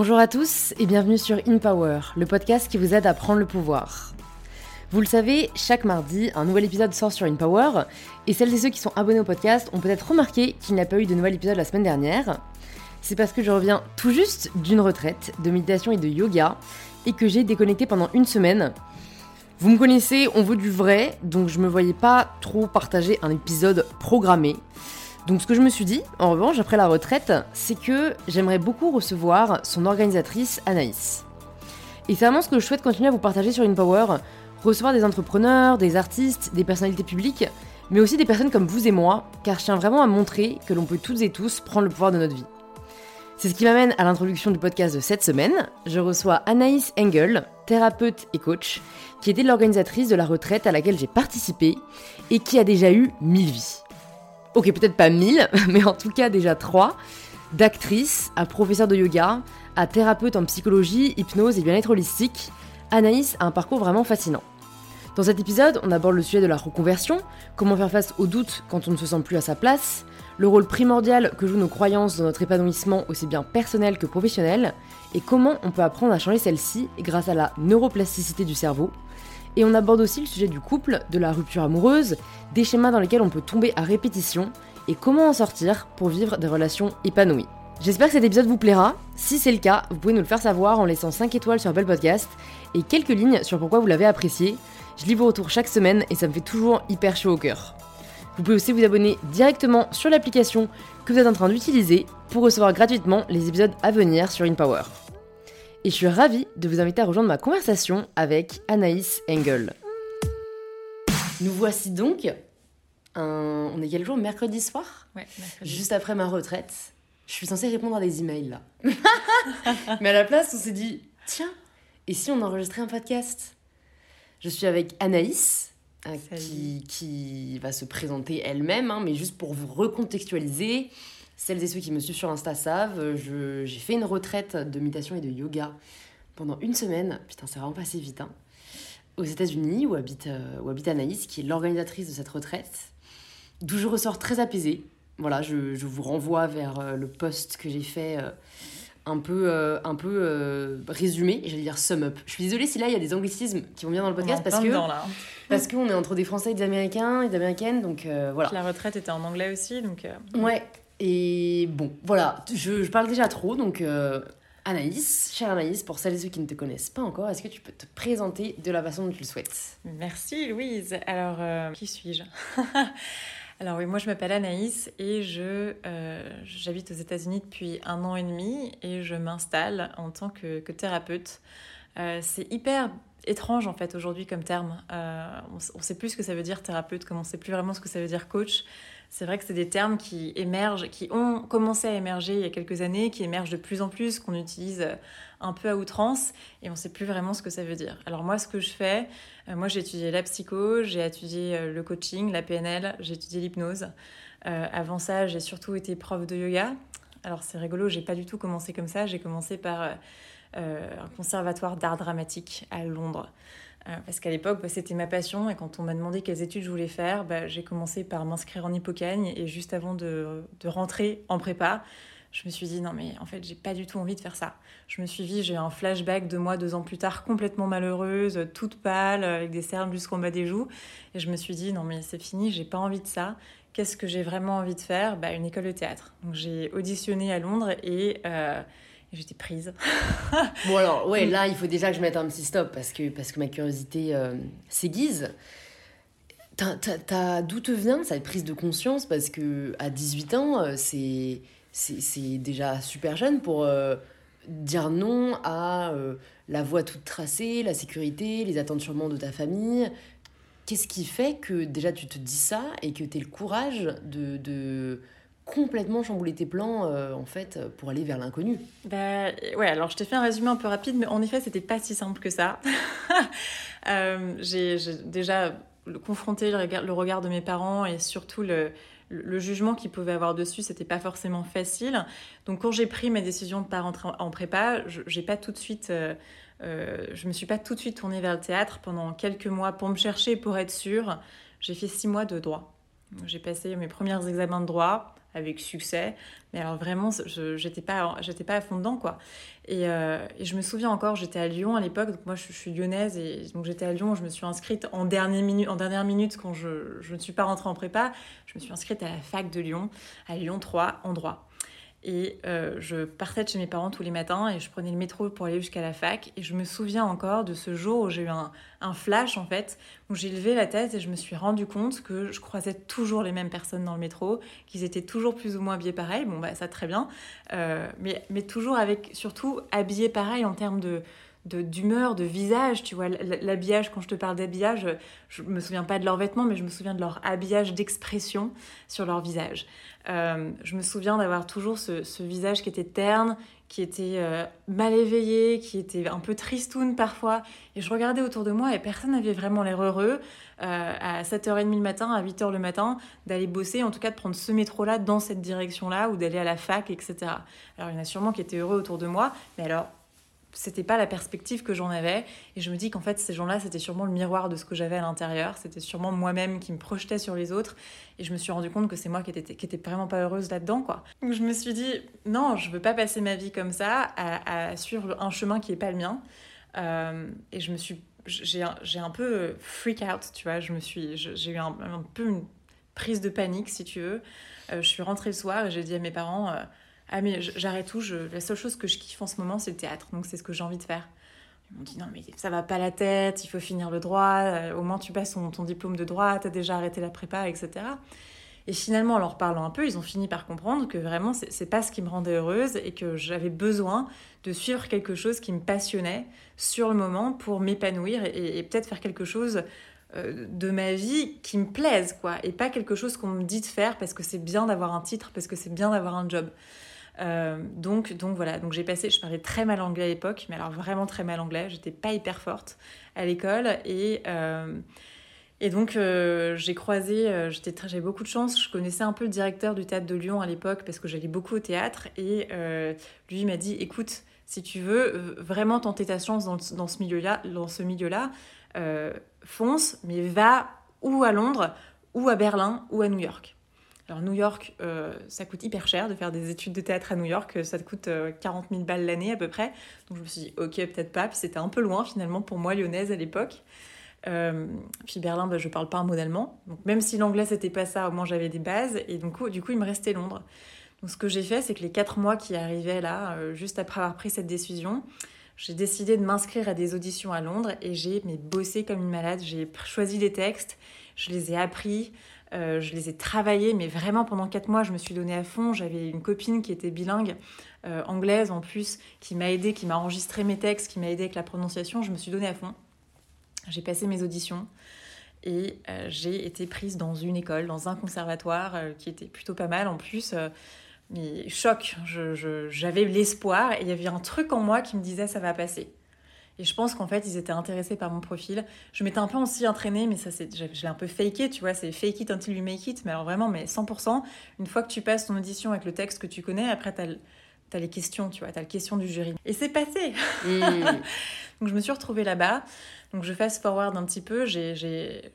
Bonjour à tous et bienvenue sur In Power, le podcast qui vous aide à prendre le pouvoir. Vous le savez, chaque mardi, un nouvel épisode sort sur In Power, et celles et ceux qui sont abonnés au podcast ont peut-être remarqué qu'il n'y a pas eu de nouvel épisode la semaine dernière. C'est parce que je reviens tout juste d'une retraite de méditation et de yoga, et que j'ai déconnecté pendant une semaine. Vous me connaissez, on veut du vrai, donc je me voyais pas trop partager un épisode programmé. Donc ce que je me suis dit, en revanche, après la retraite, c'est que j'aimerais beaucoup recevoir son organisatrice Anaïs. Et c'est vraiment ce que je souhaite continuer à vous partager sur InPower, recevoir des entrepreneurs, des artistes, des personnalités publiques, mais aussi des personnes comme vous et moi, car je tiens vraiment à montrer que l'on peut toutes et tous prendre le pouvoir de notre vie. C'est ce qui m'amène à l'introduction du podcast de cette semaine. Je reçois Anaïs Engel, thérapeute et coach, qui était l'organisatrice de la retraite à laquelle j'ai participé et qui a déjà eu 1000 vies ok peut-être pas mille, mais en tout cas déjà trois, d'actrice à professeur de yoga, à thérapeute en psychologie, hypnose et bien-être holistique, Anaïs a un parcours vraiment fascinant. Dans cet épisode, on aborde le sujet de la reconversion, comment faire face aux doutes quand on ne se sent plus à sa place, le rôle primordial que jouent nos croyances dans notre épanouissement aussi bien personnel que professionnel, et comment on peut apprendre à changer celle-ci grâce à la neuroplasticité du cerveau, et on aborde aussi le sujet du couple, de la rupture amoureuse, des schémas dans lesquels on peut tomber à répétition et comment en sortir pour vivre des relations épanouies. J'espère que cet épisode vous plaira. Si c'est le cas, vous pouvez nous le faire savoir en laissant 5 étoiles sur Apple Podcast et quelques lignes sur pourquoi vous l'avez apprécié. Je lis vos retours chaque semaine et ça me fait toujours hyper chaud au cœur. Vous pouvez aussi vous abonner directement sur l'application que vous êtes en train d'utiliser pour recevoir gratuitement les épisodes à venir sur InPower et je suis ravie de vous inviter à rejoindre ma conversation avec Anaïs Engel. Nous voici donc, un... on est quel jour Mercredi soir? Ouais, mercredi. Juste après ma retraite. Je suis censée répondre à des emails là. Mais à la place, on s'est dit, tiens, et si on enregistrait un podcast? Je suis avec Anaïs, hein, qui, qui, va se présenter elle-même, hein, mais juste pour vous recontextualiser. Celles et ceux qui me suivent sur Insta savent, j'ai fait une retraite de méditation et de yoga pendant une semaine. Putain, c'est vraiment passé vite. Hein. Aux États-Unis, où habite, euh, où habite Anaïs, qui est l'organisatrice de cette retraite, d'où je ressors très apaisée. Voilà, je, je vous renvoie vers euh, le post que j'ai fait. Euh, un peu, euh, un peu euh, résumé, j'allais dire sum up. Je suis désolée si là il y a des anglicismes qui vont bien dans le podcast parce que dedans, là. parce qu'on est entre des Français et des Américains et des Américaines, donc euh, voilà. La retraite était en anglais aussi, donc. euh, Ouais. Et bon, voilà, je, parle déjà trop, donc euh, Anaïs, chère Anaïs, pour celles et ceux qui ne te connaissent pas encore, est-ce que tu peux te présenter de la façon dont tu le souhaites? Merci Louise. Alors, euh, qui suis-je? Alors oui, moi je m'appelle Anaïs et je euh, j'habite aux États-Unis depuis un an et demi et je m'installe en tant que, que thérapeute. C'est hyper étrange en fait aujourd'hui comme terme. On ne sait plus ce que ça veut dire thérapeute, comme on ne sait plus vraiment ce que ça veut dire coach. C'est vrai que c'est des termes qui émergent, qui ont commencé à émerger il y a quelques années, qui émergent de plus en plus, qu'on utilise un peu à outrance, et on ne sait plus vraiment ce que ça veut dire. Alors moi, ce que je fais, euh, moi j'ai étudié la psycho, j'ai étudié euh, le coaching, la PNL, j'ai étudié l'hypnose. Euh, avant ça, j'ai surtout été prof de yoga. Alors c'est rigolo, j'ai pas du tout commencé comme ça, j'ai commencé par euh, euh, un conservatoire d'art dramatique à Londres. Euh, parce qu'à l'époque, bah, c'était ma passion et quand on m'a demandé quelles études je voulais faire, bah, j'ai commencé par m'inscrire en hippocagne et juste avant de, rentrer en prépa, je me suis dit non mais en fait j'ai pas du tout envie de faire ça. Je me suis dit j'ai un flashback de moi deux ans plus tard complètement malheureuse, toute pâle, avec des cernes jusqu'en bas des joues et je me suis dit non mais c'est fini, j'ai pas envie de ça. Qu'est-ce que j'ai vraiment envie de faire? Bah, Une école de théâtre. Donc j'ai auditionné à Londres et, euh, et j'étais prise. Bon alors, ouais, là il faut déjà que je mette un petit stop parce que, parce que ma curiosité euh, s'aiguise. D'où te vient cette prise de conscience? Parce que à 18 ans, euh, c'est déjà super jeune pour euh, dire non à euh, la voie toute tracée, la sécurité, les attentes sûrement de ta famille. Qu'est-ce qui fait que déjà tu te dis ça et que tu le courage de complètement chambouler tes plans euh, en fait pour aller vers l'inconnu Bah, ouais, alors je t'ai fait un résumé un peu rapide, mais en effet, c'était pas si simple que ça. Euh, j'ai déjà confronté le regard, de mes parents et surtout le, jugement qu'ils pouvaient avoir dessus, c'était pas forcément facile. Donc, quand j'ai pris ma décision de pas rentrer en, prépa, j'ai pas tout de suite. euh, euh, je me suis pas tout de suite tournée vers le théâtre pendant quelques mois pour me chercher, pour être sûre. J'ai fait six mois de droit. J'ai passé mes premiers examens de droit avec succès. Mais alors vraiment, je j'étais pas, pas à fond dedans, quoi. Et, euh, et je me souviens encore, j'étais à Lyon à l'époque, donc moi je, suis lyonnaise, et donc j'étais à Lyon, je me suis inscrite en, dernière minute, en dernière minute quand je, je ne suis pas rentrée en prépa, je me suis inscrite à la fac de Lyon, à Lyon 3, en droit. Et euh, je partais de chez mes parents tous les matins et je prenais le métro pour aller jusqu'à la fac. Et je me souviens encore de ce jour où j'ai eu un, un, flash, en fait, où j'ai levé la tête et je me suis rendu compte que je croisais toujours les mêmes personnes dans le métro, qu'ils étaient toujours plus ou moins habillés pareil. Bon, bah, ça, très bien. Euh, mais, mais toujours avec, surtout, habillés pareil en termes de d'humeur, de, visage, tu vois, l'habillage, quand je te parle d'habillage, je me souviens pas de leurs vêtements, mais je me souviens de leur habillage d'expression sur leur visage. Euh, je me souviens d'avoir toujours ce, visage qui était terne, qui était euh, mal éveillé, qui était un peu tristoun parfois. Et je regardais autour de moi et personne n'avait vraiment l'air heureux euh, à 7h30 le matin, à 8h le matin, d'aller bosser, en tout cas de prendre ce métro-là dans cette direction-là ou d'aller à la fac, etc. Alors il y en a sûrement qui étaient heureux autour de moi, mais alors c'était pas la perspective que j'en avais. Et je me dis qu'en fait, ces gens-là, c'était sûrement le miroir de ce que j'avais à l'intérieur. C'était sûrement moi-même qui me projetais sur les autres. Et je me suis rendu compte que c'est moi qui étais, qui était vraiment pas heureuse là-dedans, quoi. Donc je me suis dit, non, je veux pas passer ma vie comme ça, à, suivre un chemin qui est pas le mien. Euh, et je me suis. J'ai un peu freak out, tu vois. Je me suis. J'ai eu un, peu une prise de panique, si tu veux. Euh, je suis rentrée le soir et j'ai dit à mes parents. Euh, ah mais j'arrête tout, la seule chose que je kiffe en ce moment c'est le théâtre, donc c'est ce que j'ai envie de faire. Ils m'ont dit non mais ça va pas la tête, il faut finir le droit, euh, au moins tu passes ton, diplôme de droit, t'as déjà arrêté la prépa, etc. Et finalement, en leur parlant un peu, ils ont fini par comprendre que vraiment, c'est pas ce qui me rendait heureuse et que j'avais besoin de suivre quelque chose qui me passionnait sur le moment pour m'épanouir et, peut-être faire quelque chose euh, de ma vie qui me plaise, quoi, et pas quelque chose qu'on me dit de faire parce que c'est bien d'avoir un titre, parce que c'est bien d'avoir un job. Euh, donc, donc voilà, donc j'ai passé, je parlais très mal anglais à l'époque, mais alors vraiment très mal anglais, j'étais pas hyper forte à l'école. Et, euh, et donc euh, j'ai croisé, j'avais beaucoup de chance, je connaissais un peu le directeur du théâtre de Lyon à l'époque parce que j'allais beaucoup au théâtre. Et lui m'a dit écoute, si tu veux vraiment tenter ta chance dans, dans ce milieu-là, dans ce milieu-là, fonce, mais va ou à Londres, ou à Berlin, ou à New York. Alors New York, euh, ça coûte hyper cher de faire des études de théâtre à New York, ça te coûte 40 euh, 000 balles l'année à peu près. Donc je me suis dit, ok, peut-être pas. Puis c'était un peu loin finalement pour moi, lyonnaise à l'époque. Euh, puis Berlin, bah, je parle pas un mot d'allemand. Donc même si l'anglais c'était pas ça, au moins j'avais des bases. Et donc du coup, il me restait Londres. Donc ce que j'ai fait, c'est que les quatre mois qui arrivaient là, juste après avoir pris cette décision, j'ai décidé de m'inscrire à des auditions à Londres et j'ai bossé comme une malade. J'ai choisi des textes, je les ai appris. Euh, je les ai travaillés, mais vraiment pendant quatre mois, je me suis donnée à fond. J'avais une copine qui était bilingue, euh, anglaise en plus, qui m'a aidé, qui m'a enregistré mes textes, qui m'a aidé avec la prononciation. Je me suis donnée à fond. J'ai passé mes auditions et euh, j'ai été prise dans une école, dans un conservatoire qui était plutôt pas mal en plus. mais choc, j'avais l'espoir et il y avait un truc en moi qui me disait ça va passer. Et je pense qu'en fait, ils étaient intéressés par mon profil. Je m'étais un peu aussi entraînée, mais ça, c'est, je l'ai un peu faké, tu vois, c'est fake it until you make it. Mais alors vraiment, mais 100%, une fois que tu passes ton audition avec le texte que tu connais, après, tu as, les questions, tu vois, tu as les questions du jury. Et c'est passé Donc je me suis retrouvée là-bas. Donc je fast forward un petit peu. J'ai, j'ai,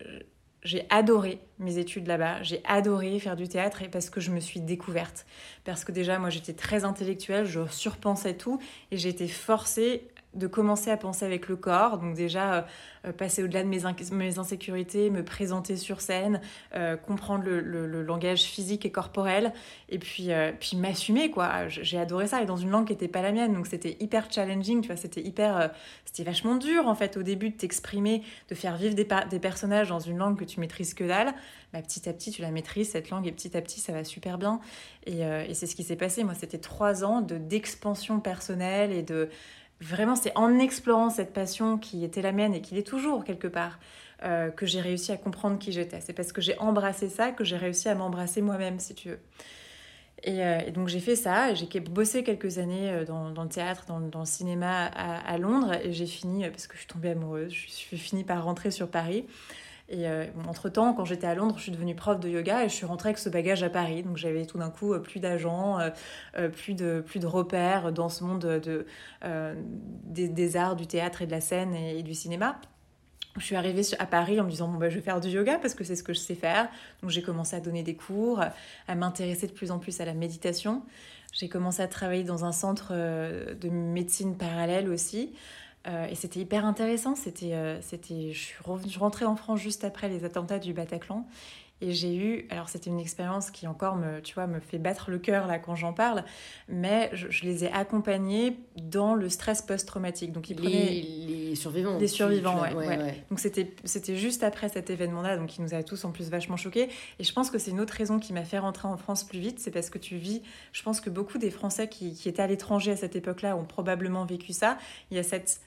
j'ai adoré mes études là-bas, j'ai adoré faire du théâtre et parce que je me suis découverte. Parce que déjà, moi, j'étais très intellectuelle, je surpensais tout et j'ai été forcée de commencer à penser avec le corps, donc déjà euh, euh, passer au-delà de mes, mes, insécurités, me présenter sur scène, euh, comprendre le, langage physique et corporel, et puis, puis m'assumer, quoi. J'ai adoré ça, et dans une langue qui n'était pas la mienne, donc c'était hyper challenging, tu vois, c'était hyper... c'était vachement dur, en fait, au début, de t'exprimer, de faire vivre des, des, personnages dans une langue que tu maîtrises que dalle. Bah, petit à petit, tu la maîtrises, cette langue, et petit à petit, ça va super bien. Et, et c'est ce qui s'est passé. Moi, c'était trois ans d'expansion personnelle et de vraiment, c'est en explorant cette passion qui était la mienne et qui l'est toujours quelque part, euh, que j'ai réussi à comprendre qui j'étais. C'est parce que j'ai embrassé ça que j'ai réussi à m'embrasser moi-même, si tu veux. Et, euh, donc j'ai fait ça, j'ai bossé quelques années euh, dans, le théâtre, dans, le cinéma à, Londres, et j'ai fini, parce que je suis tombée amoureuse, je suis fini par rentrer sur Paris. Et euh, entre-temps, quand j'étais à Londres, je suis devenue prof de yoga et je suis rentrée avec ce bagage à Paris. Donc j'avais tout d'un coup euh, plus d'agents, euh, plus, de, plus de repères dans ce monde de, des, arts, du théâtre et de la scène et, du cinéma. je suis arrivée à Paris en me disant bon, bah, je vais faire du yoga parce que c'est ce que je sais faire. Donc j'ai commencé à donner des cours, à m'intéresser de plus en plus à la méditation. J'ai commencé à travailler dans un centre de médecine parallèle aussi. Euh, et c'était hyper intéressant. C'était, euh, c'était, je suis rentrée en France juste après les attentats du Bataclan. Et j'ai eu, alors c'était une expérience qui encore me, tu vois, me fait battre le cœur là quand j'en parle, mais je, les ai accompagnés dans le stress post-traumatique. Donc ils prenaient les, survivants. Les survivants, ouais, ouais, Donc c'était c'était juste après cet événement-là, donc qui nous a tous en plus vachement choqués. Et je pense que c'est une autre raison qui m'a fait rentrer en France plus vite, c'est parce que tu vis. Je pense que beaucoup des Français qui, qui étaient à l'étranger à cette époque-là ont probablement vécu ça. Il y a cette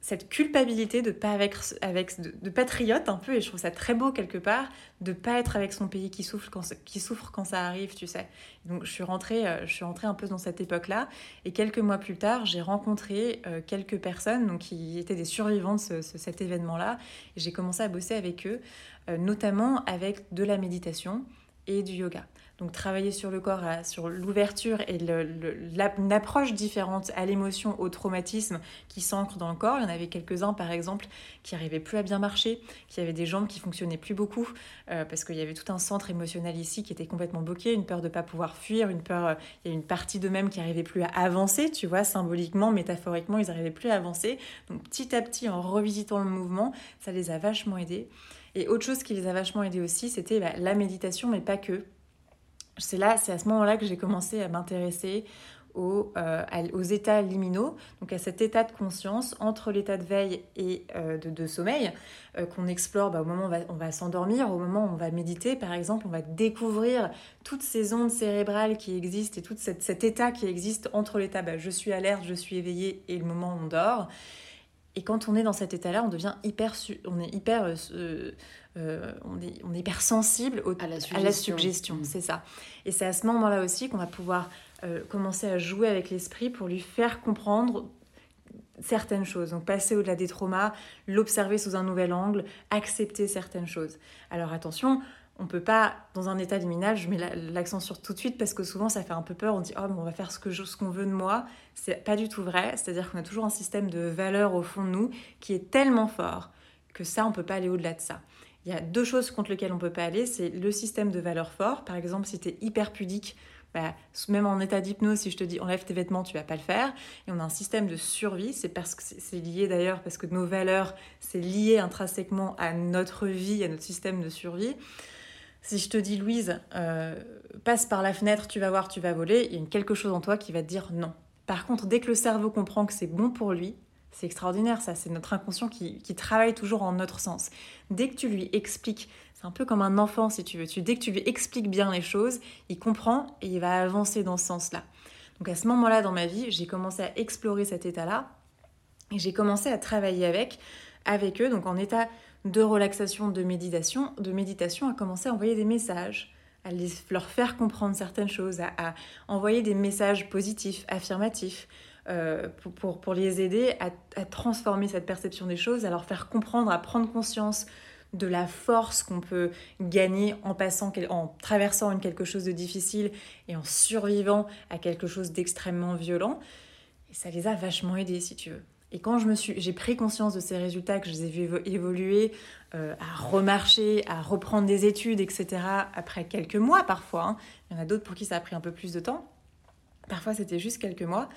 cette culpabilité de pas avec, avec de, patriote un peu et je trouve ça très beau quelque part de pas être avec son pays qui souffre quand qui souffre quand ça arrive tu sais. Donc je suis rentrée euh, je suis rentrée un peu dans cette époque là et quelques mois plus tard j'ai rencontré euh, quelques personnes donc qui étaient des survivants de cet événement là et j'ai commencé à bosser avec eux euh, notamment avec de la méditation et du yoga donc travailler sur le corps, sur l'ouverture et une approche différente à l'émotion, au traumatisme qui s'ancre dans le corps. Il y en avait quelques-uns, par exemple, qui n'arrivaient plus à bien marcher, qui avaient des jambes qui fonctionnaient plus beaucoup, euh, parce qu'il y avait tout un centre émotionnel ici qui était complètement bloqué, une peur de ne pas pouvoir fuir, une peur, euh, il y a une partie d'eux-mêmes qui n'arrivait plus à avancer, tu vois, symboliquement, métaphoriquement, ils n'arrivaient plus à avancer. Donc petit à petit, en revisitant le mouvement, ça les a vachement aidés. Et autre chose qui les a vachement aidés aussi, c'était bah, la méditation, mais pas que c'est à ce moment-là que j'ai commencé à m'intéresser aux, euh, aux, états liminaux, donc à cet état de conscience entre l'état de veille et euh, de, sommeil euh, qu'on explore bah, au moment où on va, s'endormir, au moment où on va méditer par exemple, on va découvrir toutes ces ondes cérébrales qui existent et tout cet état qui existe entre l'état bah, je suis alerte, je suis éveillée et le moment où on dort. Et quand on est dans cet état-là, on devient hyper, on est hyper euh, on, est, on, est, hyper sensible à la suggestion, mm. c'est ça. Et c'est à ce moment-là aussi qu'on va pouvoir euh, commencer à jouer avec l'esprit pour lui faire comprendre certaines choses. Donc passer au-delà des traumas, l'observer sous un nouvel angle, accepter certaines choses. Alors attention, on peut pas, dans un état liminal, je mets l'accent sur tout de suite parce que souvent ça fait un peu peur, on dit oh on va faire ce que ce qu'on veut de moi. C'est pas du tout vrai, c'est-à-dire qu'on a toujours un système de valeurs au fond de nous qui est tellement fort que ça on peut pas aller au-delà de ça. Il y a deux choses contre lesquelles on peut pas aller, c'est le système de valeurs fort. Par exemple, si tu es hyper pudique, bah, même en état d'hypnose, si je te dis enlève tes vêtements, tu vas pas le faire. Et on a un système de survie, c'est parce que c'est lié d'ailleurs, parce que nos valeurs, c'est lié intrinsèquement à notre vie, à notre système de survie. Si je te dis Louise, euh, passe par la fenêtre, tu vas voir, tu vas voler, il y a quelque chose en toi qui va te dire non. Par contre, dès que le cerveau comprend que c'est bon pour lui, c'est extraordinaire ça, c'est notre inconscient qui, travaille toujours en notre sens. Dès que tu lui expliques, c'est un peu comme un enfant si tu veux, dès que tu lui expliques bien les choses, il comprend et il va avancer dans ce sens-là. Donc à ce moment-là dans ma vie, j'ai commencé à explorer cet état-là et j'ai commencé à travailler avec, avec eux, donc en état de relaxation, de méditation, de méditation, à commencer à envoyer des messages, à leur faire comprendre certaines choses, à envoyer des messages positifs, affirmatifs, euh, pour, pour, les aider à, à, transformer cette perception des choses, à leur faire comprendre, à prendre conscience de la force qu'on peut gagner en passant, en traversant une quelque chose de difficile et en survivant à quelque chose d'extrêmement violent. Et ça les a vachement aidés, si tu veux. Et quand j'ai pris conscience de ces résultats, que je les ai vus évoluer, euh, à remarcher, à reprendre des études, etc., après quelques mois parfois, hein. il y en a d'autres pour qui ça a pris un peu plus de temps, parfois c'était juste quelques mois,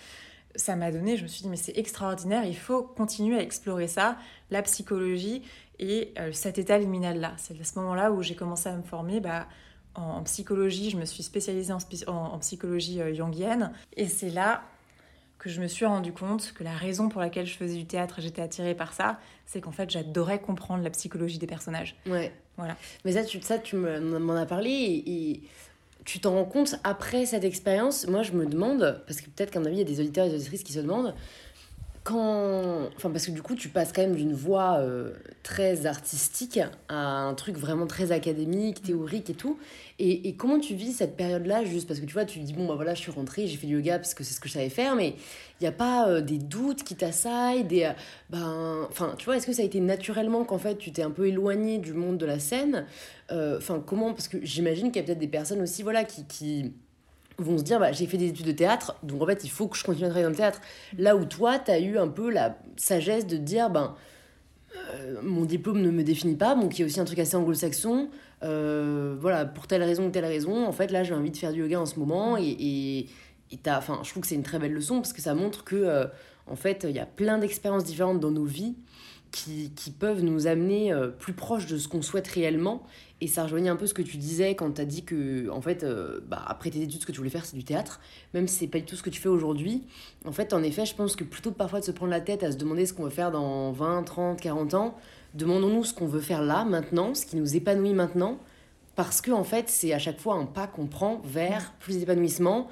ça m'a donné, je me suis dit, mais c'est extraordinaire, il faut continuer à explorer ça, la psychologie et euh, cet état liminal-là. C'est à ce moment-là où j'ai commencé à me former. Bah, en, psychologie, je me suis spécialisée en, psychologie euh. Et c'est là que je me suis rendu compte que la raison pour laquelle je faisais du théâtre et j'étais attirée par ça, c'est qu'en fait, j'adorais comprendre la psychologie des personnages. Ouais. Voilà. Mais ça, tu, ça, tu m'en as parlé et tu t'en rends compte après cette expérience? Moi, je me demande, parce que peut-être qu'à mon avis, il y a des auditeurs et des auditrices qui se demandent, quand. Enfin, parce que du coup, tu passes quand même d'une voix euh, très artistique à un truc vraiment très académique, théorique et tout. Et, et comment tu vis cette période-là Juste parce que tu vois, tu dis, bon, bah voilà, je suis rentrée, j'ai fait du yoga parce que c'est ce que je savais faire, mais il n'y a pas euh, des doutes qui t'assaillent, des. Euh, ben. Enfin, tu vois, est-ce que ça a été naturellement qu'en fait, tu t'es un peu éloigné du monde de la scène? Enfin, comment? Parce que j'imagine qu'il y a peut-être des personnes aussi, voilà, qui. qui vont se dire bah, j'ai fait des études de théâtre, donc en fait il faut que je continue à travailler dans le théâtre. Là où toi, tu as eu un peu la sagesse de dire ben mon diplôme ne me définit pas, il y a aussi un truc assez anglo-saxon. voilà, pour telle raison ou telle raison, en fait, là, j'ai envie de faire du yoga en ce moment. Et, et, et enfin, je trouve que c'est une très belle leçon parce que ça montre que, en fait, il y a plein d'expériences différentes dans nos vies qui, qui peuvent nous amener plus proche de ce qu'on souhaite réellement et ça rejoignait un peu ce que tu disais quand tu as dit que, en fait, euh, bah, après tes études, ce que tu voulais faire, c'est du théâtre, même si c'est pas du tout ce que tu fais aujourd'hui. En fait, en effet, je pense que plutôt que parfois de se prendre la tête à se demander ce qu'on veut faire dans 20, 30, 40 ans, demandons-nous ce qu'on veut faire là, maintenant, ce qui nous épanouit maintenant, parce que, en fait, c'est à chaque fois un pas qu'on prend vers plus d'épanouissement,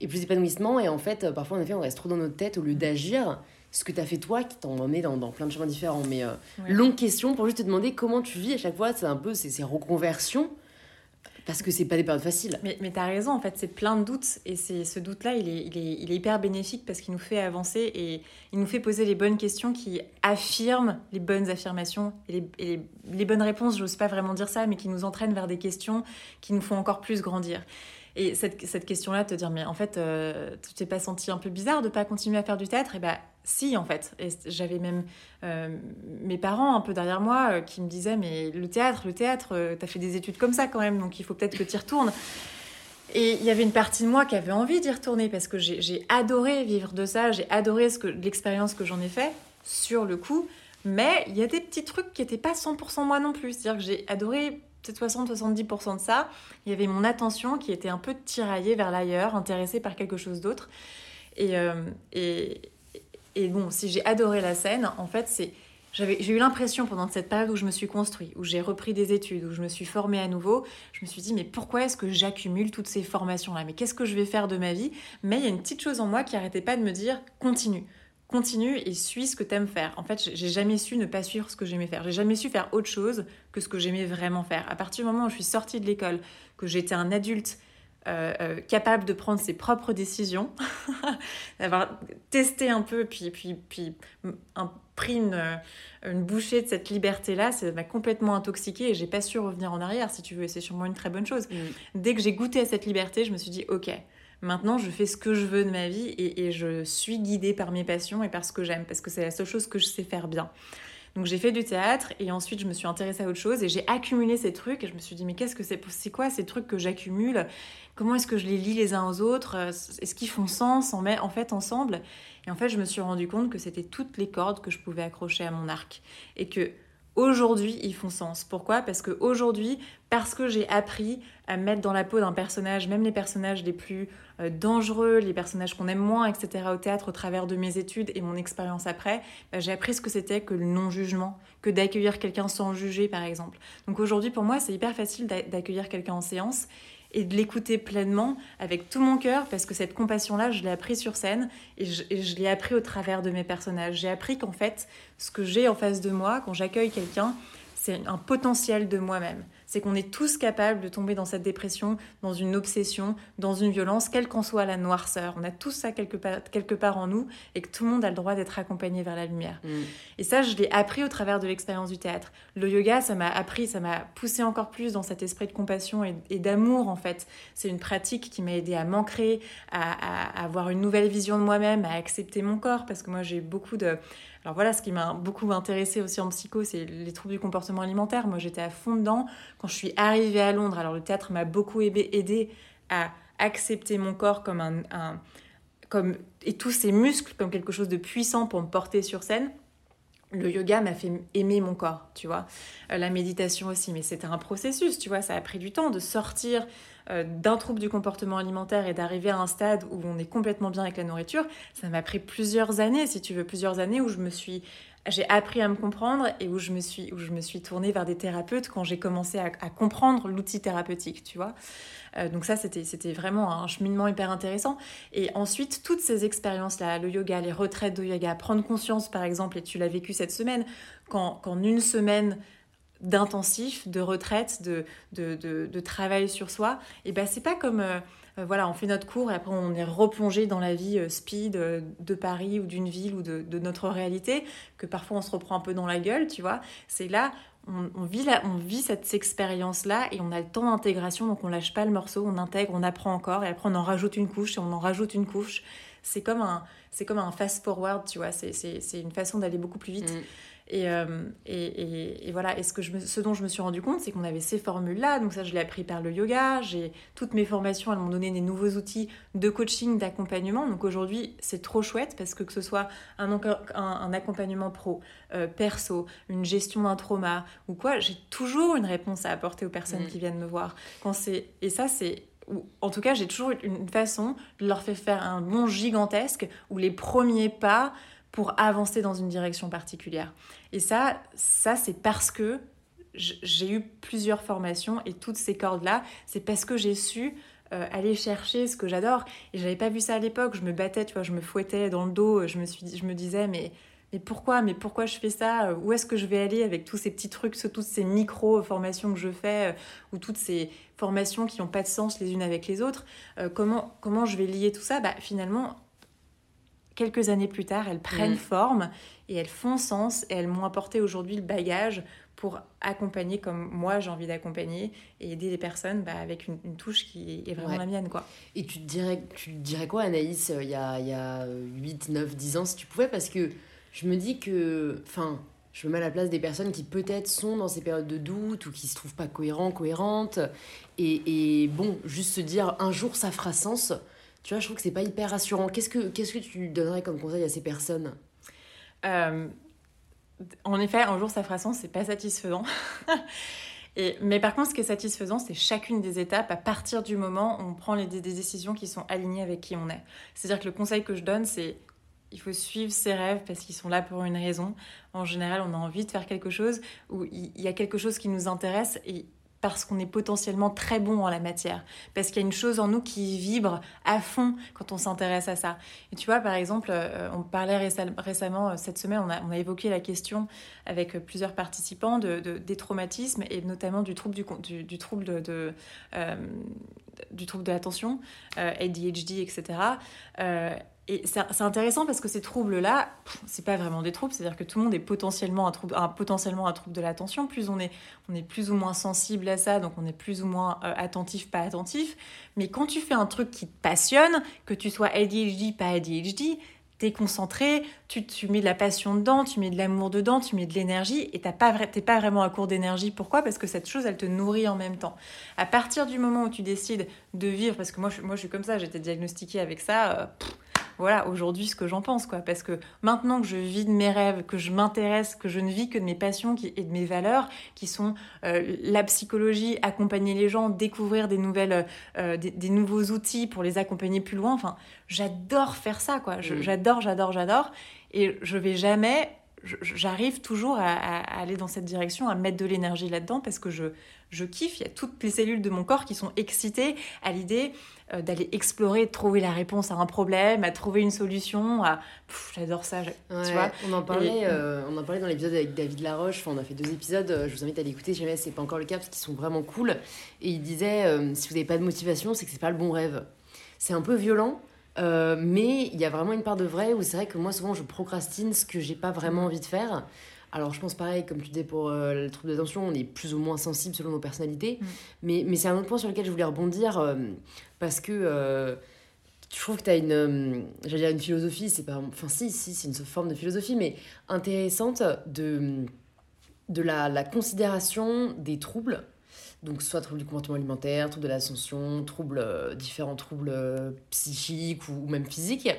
et plus d'épanouissement, et en fait, parfois, en effet, on reste trop dans notre tête au lieu d'agir ce que tu as fait toi qui t'en emmené dans, dans plein de chemins différents. Mais euh, longue question pour juste te demander comment tu vis à chaque fois, c'est un peu ces, ces reconversions. Parce que c'est pas des périodes faciles. Mais, mais tu as raison, en fait, c'est plein de doutes. Et c'est ce doute-là, il est, il, est, il est hyper bénéfique parce qu'il nous fait avancer et il nous fait poser les bonnes questions qui affirment les bonnes affirmations et les, et les, les bonnes réponses, j'ose pas vraiment dire ça, mais qui nous entraînent vers des questions qui nous font encore plus grandir. Et cette, cette question-là, te dire, mais en fait, euh, tu t'es pas senti un peu bizarre de pas continuer à faire du théâtre? Et bah, si, en fait. J'avais même euh, mes parents un peu derrière moi euh, qui me disaient, mais le théâtre, le théâtre, euh, t'as fait des études comme ça quand même, donc il faut peut-être que tu y retournes. Et il y avait une partie de moi qui avait envie d'y retourner parce que j'ai adoré vivre de ça, j'ai adoré l'expérience que j'en ai fait sur le coup. Mais il y a des petits trucs qui n'étaient pas 100% moi non plus. C'est-à-dire que j'ai adoré peut-être 60-70% de ça. Il y avait mon attention qui était un peu tiraillée vers l'ailleurs, intéressée par quelque chose d'autre. Et, euh, et, et, bon, si j'ai adoré la scène, en fait, c'est j'ai eu l'impression pendant cette période où je me suis construit, où j'ai repris des études, où je me suis formée à nouveau, je me suis dit mais pourquoi est-ce que j'accumule toutes ces formations là Mais qu'est-ce que je vais faire de ma vie? Mais il y a une petite chose en moi qui arrêtait pas de me dire continue continue et suis ce que tu aimes faire. En fait, j'ai jamais su ne pas suivre ce que j'aimais faire. J'ai jamais su faire autre chose que ce que j'aimais vraiment faire. À partir du moment où je suis sortie de l'école, que j'étais un adulte euh, euh, capable de prendre ses propres décisions, d'avoir testé un peu, puis, puis, puis un, pris une, une, bouchée de cette liberté-là, ça m'a complètement intoxiquée et j'ai pas su revenir en arrière, si tu veux, et c'est sûrement une très bonne chose. Mm. Dès que j'ai goûté à cette liberté, je me suis dit, ok, Maintenant, je fais ce que je veux de ma vie et, je suis guidée par mes passions et par ce que j'aime, parce que c'est la seule chose que je sais faire bien. Donc j'ai fait du théâtre et ensuite je me suis intéressée à autre chose et j'ai accumulé ces trucs et je me suis dit mais qu'est-ce que c'est c'est quoi ces trucs que j'accumule? Comment est-ce que je les lis les uns aux autres? Est-ce qu'ils font sens en, en fait ensemble? Et en fait je me suis rendu compte que c'était toutes les cordes que je pouvais accrocher à mon arc et que aujourd'hui ils font sens. Pourquoi? Parce que aujourd'hui, parce que j'ai appris à mettre dans la peau d'un personnage, même les personnages les plus euh, dangereux, les personnages qu'on aime moins, etc. au théâtre au travers de mes études et mon expérience après, bah, j'ai appris ce que c'était que le non-jugement, que d'accueillir quelqu'un sans juger par exemple. Donc aujourd'hui pour moi c'est hyper facile d'accueillir quelqu'un en séance et de l'écouter pleinement avec tout mon cœur parce que cette compassion-là, je l'ai appris sur scène et je, je l'ai appris au travers de mes personnages. J'ai appris qu'en fait, ce que j'ai en face de moi, quand j'accueille quelqu'un, c'est un potentiel de moi-même c'est qu'on est tous capables de tomber dans cette dépression, dans une obsession, dans une violence, quelle qu'en soit la noirceur. On a tous ça quelque part, quelque part en nous et que tout le monde a le droit d'être accompagné vers la lumière. Mm. Et ça, je l'ai appris au travers de l'expérience du théâtre. Le yoga, ça m'a appris, ça m'a poussé encore plus dans cet esprit de compassion et, d'amour, en fait. C'est une pratique qui m'a aidé à m'ancrer, à, à avoir une nouvelle vision de moi-même, à accepter mon corps, parce que moi, j'ai beaucoup de alors voilà, ce qui m'a beaucoup intéressé aussi en psycho, c'est les troubles du comportement alimentaire. Moi, j'étais à fond dedans. Quand je suis arrivée à Londres, alors le théâtre m'a beaucoup aidé à accepter mon corps comme un, comme et tous ses muscles comme quelque chose de puissant pour me porter sur scène. Le yoga m'a fait aimer mon corps, tu vois. Euh, la méditation aussi, mais c'était un processus, tu vois. Ça a pris du temps de sortir d'un trouble du comportement alimentaire et d'arriver à un stade où on est complètement bien avec la nourriture, ça m'a pris plusieurs années, si tu veux, plusieurs années où je me suis j'ai appris à me comprendre et où je me suis, où je me suis tournée vers des thérapeutes quand j'ai commencé à, comprendre l'outil thérapeutique, tu vois. Euh, donc ça, c'était, c'était vraiment un cheminement hyper intéressant. Et ensuite, toutes ces expériences-là, le yoga, les retraites de yoga, prendre conscience, par exemple, et tu l'as vécu cette semaine, qu'en, une semaine, d'intensif, de retraite, de, de, travail sur soi, et ben c'est pas comme euh, euh, voilà, on fait notre cours et après on est replongé dans la vie euh, speed de Paris ou d'une ville ou de, notre réalité, que parfois on se reprend un peu dans la gueule, tu vois. C'est là, on, vit on vit cette expérience-là et on a le temps d'intégration, donc on lâche pas le morceau, on intègre, on apprend encore et après on en rajoute une couche et on en rajoute une couche. C'est comme un, c'est comme un fast forward, tu vois. C'est une façon d'aller beaucoup plus vite. Mm. Et, euh, et, et, voilà, et ce, que je me, ce dont je me suis rendu compte, c'est qu'on avait ces formules-là, donc ça je l'ai appris par le yoga, j'ai toutes mes formations, elles m'ont donné des nouveaux outils de coaching, d'accompagnement, donc aujourd'hui c'est trop chouette parce que que ce soit un, un, accompagnement pro, euh, perso, une gestion d'un trauma ou quoi, j'ai toujours une réponse à apporter aux personnes mm. qui viennent me voir. Quand et ça c'est en tout cas, j'ai toujours une façon de leur faire faire un bond gigantesque ou les premiers pas pour avancer dans une direction particulière. Et ça, ça c'est parce que j'ai eu plusieurs formations et toutes ces cordes-là, c'est parce que j'ai su euh, aller chercher ce que j'adore. Et j'avais pas vu ça à l'époque, je me battais, tu vois, je me fouettais dans le dos, je me, suis, je me disais, mais mais pourquoi Mais pourquoi je fais ça? Où est-ce que je vais aller avec tous ces petits trucs, toutes ces micro-formations que je fais, euh, ou toutes ces formations qui n'ont pas de sens les unes avec les autres? Euh, comment, comment je vais lier tout ça? Bah, Finalement, quelques années plus tard, elles prennent mm. forme et elles font sens et elles m'ont apporté aujourd'hui le bagage pour accompagner comme moi j'ai envie d'accompagner et aider les personnes bah, avec une, touche qui est vraiment la mienne. quoi. Et tu te dirais, tu dirais quoi Anaïs euh, il y a, y a 8, 9, 10 ans si tu pouvais? Parce que je me dis que, enfin, je me mets à la place des personnes qui peut-être sont dans ces périodes de doute ou qui se trouvent pas cohérents, cohérentes. Et, et bon, juste se dire un jour ça fera sens, tu vois, je trouve que c'est pas hyper rassurant. Qu'est-ce que, qu'est-ce que tu donnerais comme conseil à ces personnes? Euh, En effet, un jour ça fera sens, c'est pas satisfaisant. Et, mais par contre, ce qui est satisfaisant, c'est chacune des étapes à partir du moment où on prend les, des décisions qui sont alignées avec qui on est. C'est-à-dire que le conseil que je donne, c'est il faut suivre ses rêves parce qu'ils sont là pour une raison. En général, on a envie de faire quelque chose où il y a quelque chose qui nous intéresse et parce qu'on est potentiellement très bon en la matière, parce qu'il y a une chose en nous qui vibre à fond quand on s'intéresse à ça. Et tu vois, par exemple, euh, on parlait récemment, euh, cette semaine, on a, évoqué la question avec plusieurs participants de, des traumatismes et notamment du trouble, du, trouble de, euh, du trouble de l'attention, ADHD, etc. Et c'est intéressant parce que ces troubles-là, c'est pas vraiment des troubles, c'est-à-dire que tout le monde est potentiellement un trouble, un, potentiellement un trouble de l'attention. Plus on est, on est plus ou moins sensible à ça, donc on est plus ou moins euh, attentif, pas attentif. Mais quand tu fais un truc qui te passionne, que tu sois ADHD, pas ADHD, t'es concentré, tu, tu mets de la passion dedans, tu mets de l'amour dedans, tu mets de l'énergie et t'as pas, t'es pas vraiment à court d'énergie. Pourquoi? Parce que cette chose, elle te nourrit en même temps. À partir du moment où tu décides de vivre, parce que moi, je, moi, je suis comme ça, j'étais diagnostiquée avec ça. Euh, voilà aujourd'hui ce que j'en pense quoi. Parce que maintenant que je vis de mes rêves que je m'intéresse que je ne vis que de mes passions et de mes valeurs qui sont euh, la psychologie accompagner les gens découvrir des nouvelles euh, des, nouveaux outils pour les accompagner plus loin enfin j'adore faire ça quoi. Mm. j'adore j'adore j'adore. Et je vais jamais j'arrive toujours à, aller dans cette direction, à mettre de l'énergie là-dedans parce que je, je kiffe. Il y a toutes les cellules de mon corps qui sont excitées à l'idée euh, d'aller explorer, de trouver la réponse à un problème, à trouver une solution. À... J'adore ça. tu vois on, en parlait, euh, on en parlait dans l'épisode avec David Laroche. Enfin, on a fait deux épisodes. Euh, je vous invite à l'écouter. Jamais c'est pas encore le cas parce qu'ils sont vraiment cool. Et il disait si vous n'avez pas de motivation, c'est que c'est pas le bon rêve. C'est un peu violent euh, mais il y a vraiment une part de vrai où c'est vrai que moi, souvent, je procrastine ce que j'ai pas vraiment envie de faire. Alors, je pense pareil, comme tu disais pour euh, le trouble d'attention, on est plus ou moins sensible selon nos personnalités. Mm. Mais, mais c'est un autre point sur lequel je voulais rebondir euh, parce que je trouve que tu as une, dire une philosophie, c'est pas. Enfin, si, si, c'est une forme de philosophie, mais intéressante de, de la, la considération des troubles donc soit troubles du comportement alimentaire, troubles de l'ascension, troubles, euh, différents troubles euh, psychiques ou, même physiques,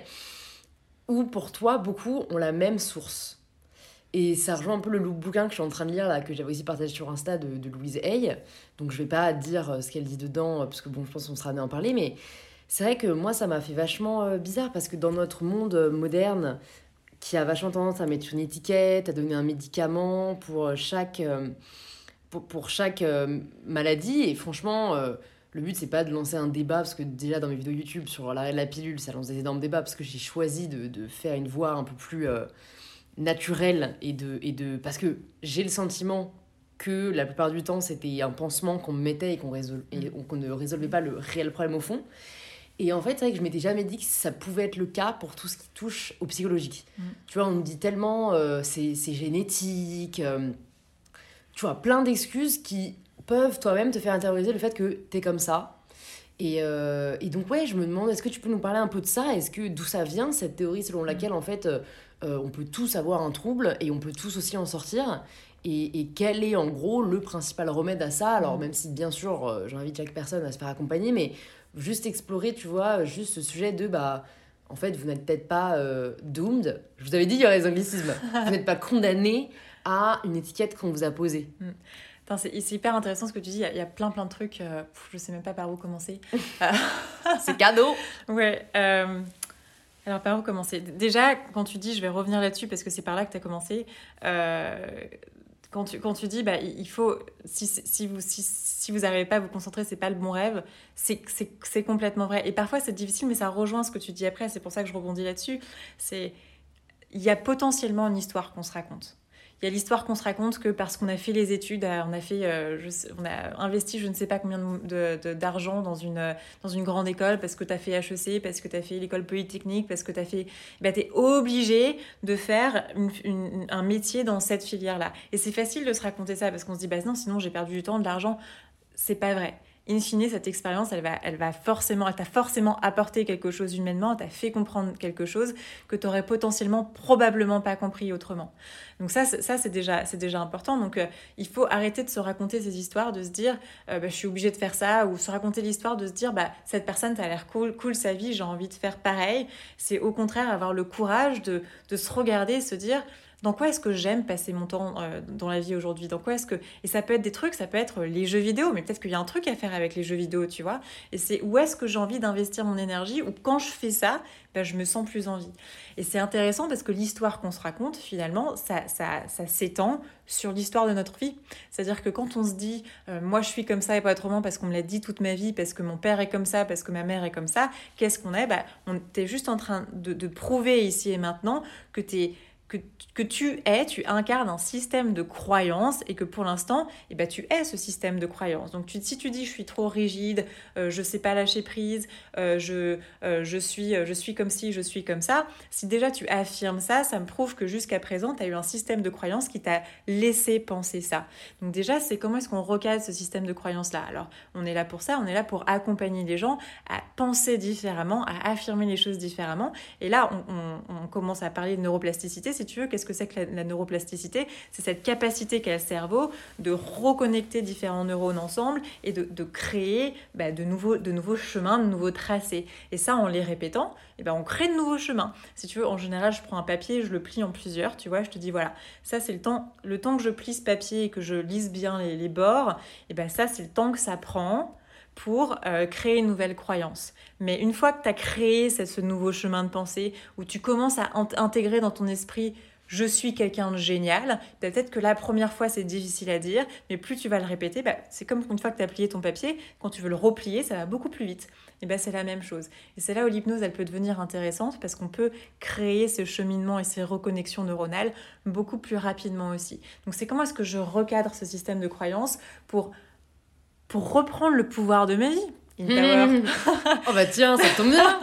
ou pour toi, beaucoup ont la même source. Et ça rejoint un peu le bouquin que je suis en train de lire, là, que j'avais aussi partagé sur Insta de, Louise Hay. Donc je vais pas dire euh, ce qu'elle dit dedans, parce que bon, je pense qu'on sera amené à en parler, mais c'est vrai que moi, ça m'a fait vachement bizarre, parce que dans notre monde moderne, qui a vachement tendance à mettre une étiquette, à donner un médicament pour chaque pour, chaque euh, maladie. Et franchement, euh, le but, c'est pas de lancer un débat, parce que déjà dans mes vidéos YouTube sur l'arrêt de la pilule, ça lance des énormes débats, parce que j'ai choisi de, de, faire une voix un peu plus euh, naturelle. Et de, et de, parce que j'ai le sentiment que la plupart du temps, c'était un pansement qu'on me mettait et qu'on mm. qu'on ne résolvait pas le réel problème au fond. Et en fait, c'est vrai que je m'étais jamais dit que ça pouvait être le cas pour tout ce qui touche au psychologique. Mm. Tu vois, on nous dit tellement, c'est génétique tu vois, plein d'excuses qui peuvent toi-même te faire intérioriser le fait que t'es comme ça. Et, euh, et, donc, ouais, je me demande, est-ce que tu peux nous parler un peu de ça? Est-ce que d'où ça vient, cette théorie selon laquelle, en fait, euh, on peut tous avoir un trouble et on peut tous aussi en sortir. Et, quel est en gros le principal remède à ça? Alors, mm. même si bien sûr, j'invite chaque personne à se faire accompagner, mais juste explorer, tu vois, juste ce sujet de bah en fait, vous n'êtes peut-être pas doomed. Je vous avais dit, il y aurait les anglicismes. vous n'êtes pas condamné à une étiquette qu'on vous a posée. Mm. C'est hyper intéressant ce que tu dis. Il y, a, plein, plein de trucs. Euh, je sais même pas par où commencer. c'est cadeau. Ouais. Euh, alors, par où commencer? Déjà, quand tu dis, je vais revenir là-dessus parce que c'est par là que tu as commencé. Euh, quand, tu, quand tu dis, bah, il faut, si, si vous si, si vous n'arrivez pas à vous concentrer, c'est pas le bon rêve, c'est complètement vrai. Et parfois, c'est difficile, mais ça rejoint ce que tu dis après. C'est pour ça que je rebondis là-dessus. C'est il y a potentiellement une histoire qu'on se raconte il y a l'histoire qu'on se raconte que parce qu'on a fait les études, euh, on a, fait, euh, on a investi je ne sais pas combien d'argent de, dans, une, dans une grande école, parce que tu as fait HEC, parce que tu as fait l'école polytechnique, parce que tu as fait... Bah, tu es obligé de faire un métier dans cette filière-là. Et c'est facile de se raconter ça, parce qu'on se dit, bah non, sinon j'ai perdu du temps, de l'argent. C'est pas vrai in fine, cette expérience, elle va, elle va forcément, elle t'a forcément apporté quelque chose humainement, t'a fait comprendre quelque chose que tu potentiellement, probablement pas compris autrement. Donc ça, ça c'est déjà, c'est déjà important. Donc euh, il faut arrêter de se raconter ces histoires, de se dire, euh, bah, je suis obligée de faire ça, ou se raconter l'histoire de se dire, bah, cette personne, ça a l'air cool, cool sa vie, j'ai envie de faire pareil. C'est au contraire avoir le courage de, de se regarder et se dire, dans quoi est-ce que j'aime passer mon temps euh, dans la vie aujourd'hui? Dans quoi est-ce que et ça peut être des trucs, ça peut être les jeux vidéo, mais peut-être qu'il y a un truc à faire avec les jeux vidéo, tu vois? Et c'est où est-ce que j'ai envie d'investir mon énergie ou quand je fais ça, ben, je me sens plus en vie. Et c'est intéressant parce que l'histoire qu'on se raconte, finalement, ça, ça, s'étend sur l'histoire de notre vie. C'est-à-dire que quand on se dit, euh, moi je suis comme ça et pas autrement parce qu'on me l'a dit toute ma vie, parce que mon père est comme ça, parce que ma mère est comme ça, qu'est-ce qu'on est? Ben, On est juste en train de, de prouver ici et maintenant que tu que, tu es, tu incarnes un système de croyances et que pour l'instant, eh ben, tu es ce système de croyances. Donc si tu dis je suis trop rigide, euh, je sais pas lâcher prise, euh, je, euh, je, suis, je suis comme si, je suis comme ça, si déjà tu affirmes ça, ça me prouve que jusqu'à présent, tu as eu un système de croyances qui t'a laissé penser ça. Donc déjà, c'est comment est-ce qu'on recadre ce système de croyances-là? Alors, on est là pour ça, on est là pour accompagner les gens à penser différemment, à affirmer les choses différemment. Et là, on, on commence à parler de neuroplasticité si tu veux, qu'est-ce que c'est que la, neuroplasticité? C'est cette capacité qu'a le cerveau de reconnecter différents neurones ensemble et de, créer bah, de, nouveaux, de nouveaux chemins, de nouveaux tracés. Et ça, en les répétant, et eh ben, on crée de nouveaux chemins. Si tu veux, en général, je prends un papier, je le plie en plusieurs, tu vois, je te dis, voilà, ça c'est le temps, le temps que je plie ce papier et que je lise bien les, bords, et ben ça c'est le temps que ça prend pour euh, créer une nouvelle croyance. Mais une fois que tu as créé ce, nouveau chemin de pensée, où tu commences à intégrer dans ton esprit je suis quelqu'un de génial. Peut-être que la première fois, c'est difficile à dire, mais plus tu vas le répéter, bah, c'est comme une fois que tu as plié ton papier, quand tu veux le replier, ça va beaucoup plus vite. Et ben c'est la même chose. Et c'est là où l'hypnose, elle peut devenir intéressante parce qu'on peut créer ce cheminement et ces reconnexions neuronales beaucoup plus rapidement aussi. Donc c'est comment est-ce que je recadre ce système de croyances pour pour reprendre le pouvoir de ma vie. Mmh. oh bah tiens, ça tombe bien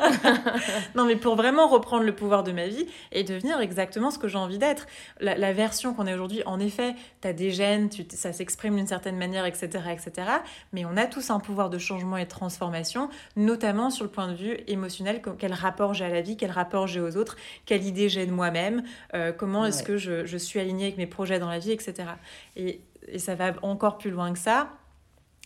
Non mais pour vraiment reprendre le pouvoir de ma vie et devenir exactement ce que j'ai envie d'être. La, version qu'on est aujourd'hui, en effet, tu as des gènes, tu, ça s'exprime d'une certaine manière, etc., etc. Mais on a tous un pouvoir de changement et de transformation, notamment sur le point de vue émotionnel, quel rapport j'ai à la vie, quel rapport j'ai aux autres, quelle idée j'ai de moi-même, euh, comment est-ce que je, je, suis alignée avec mes projets dans la vie, etc. Et, et ça va encore plus loin que ça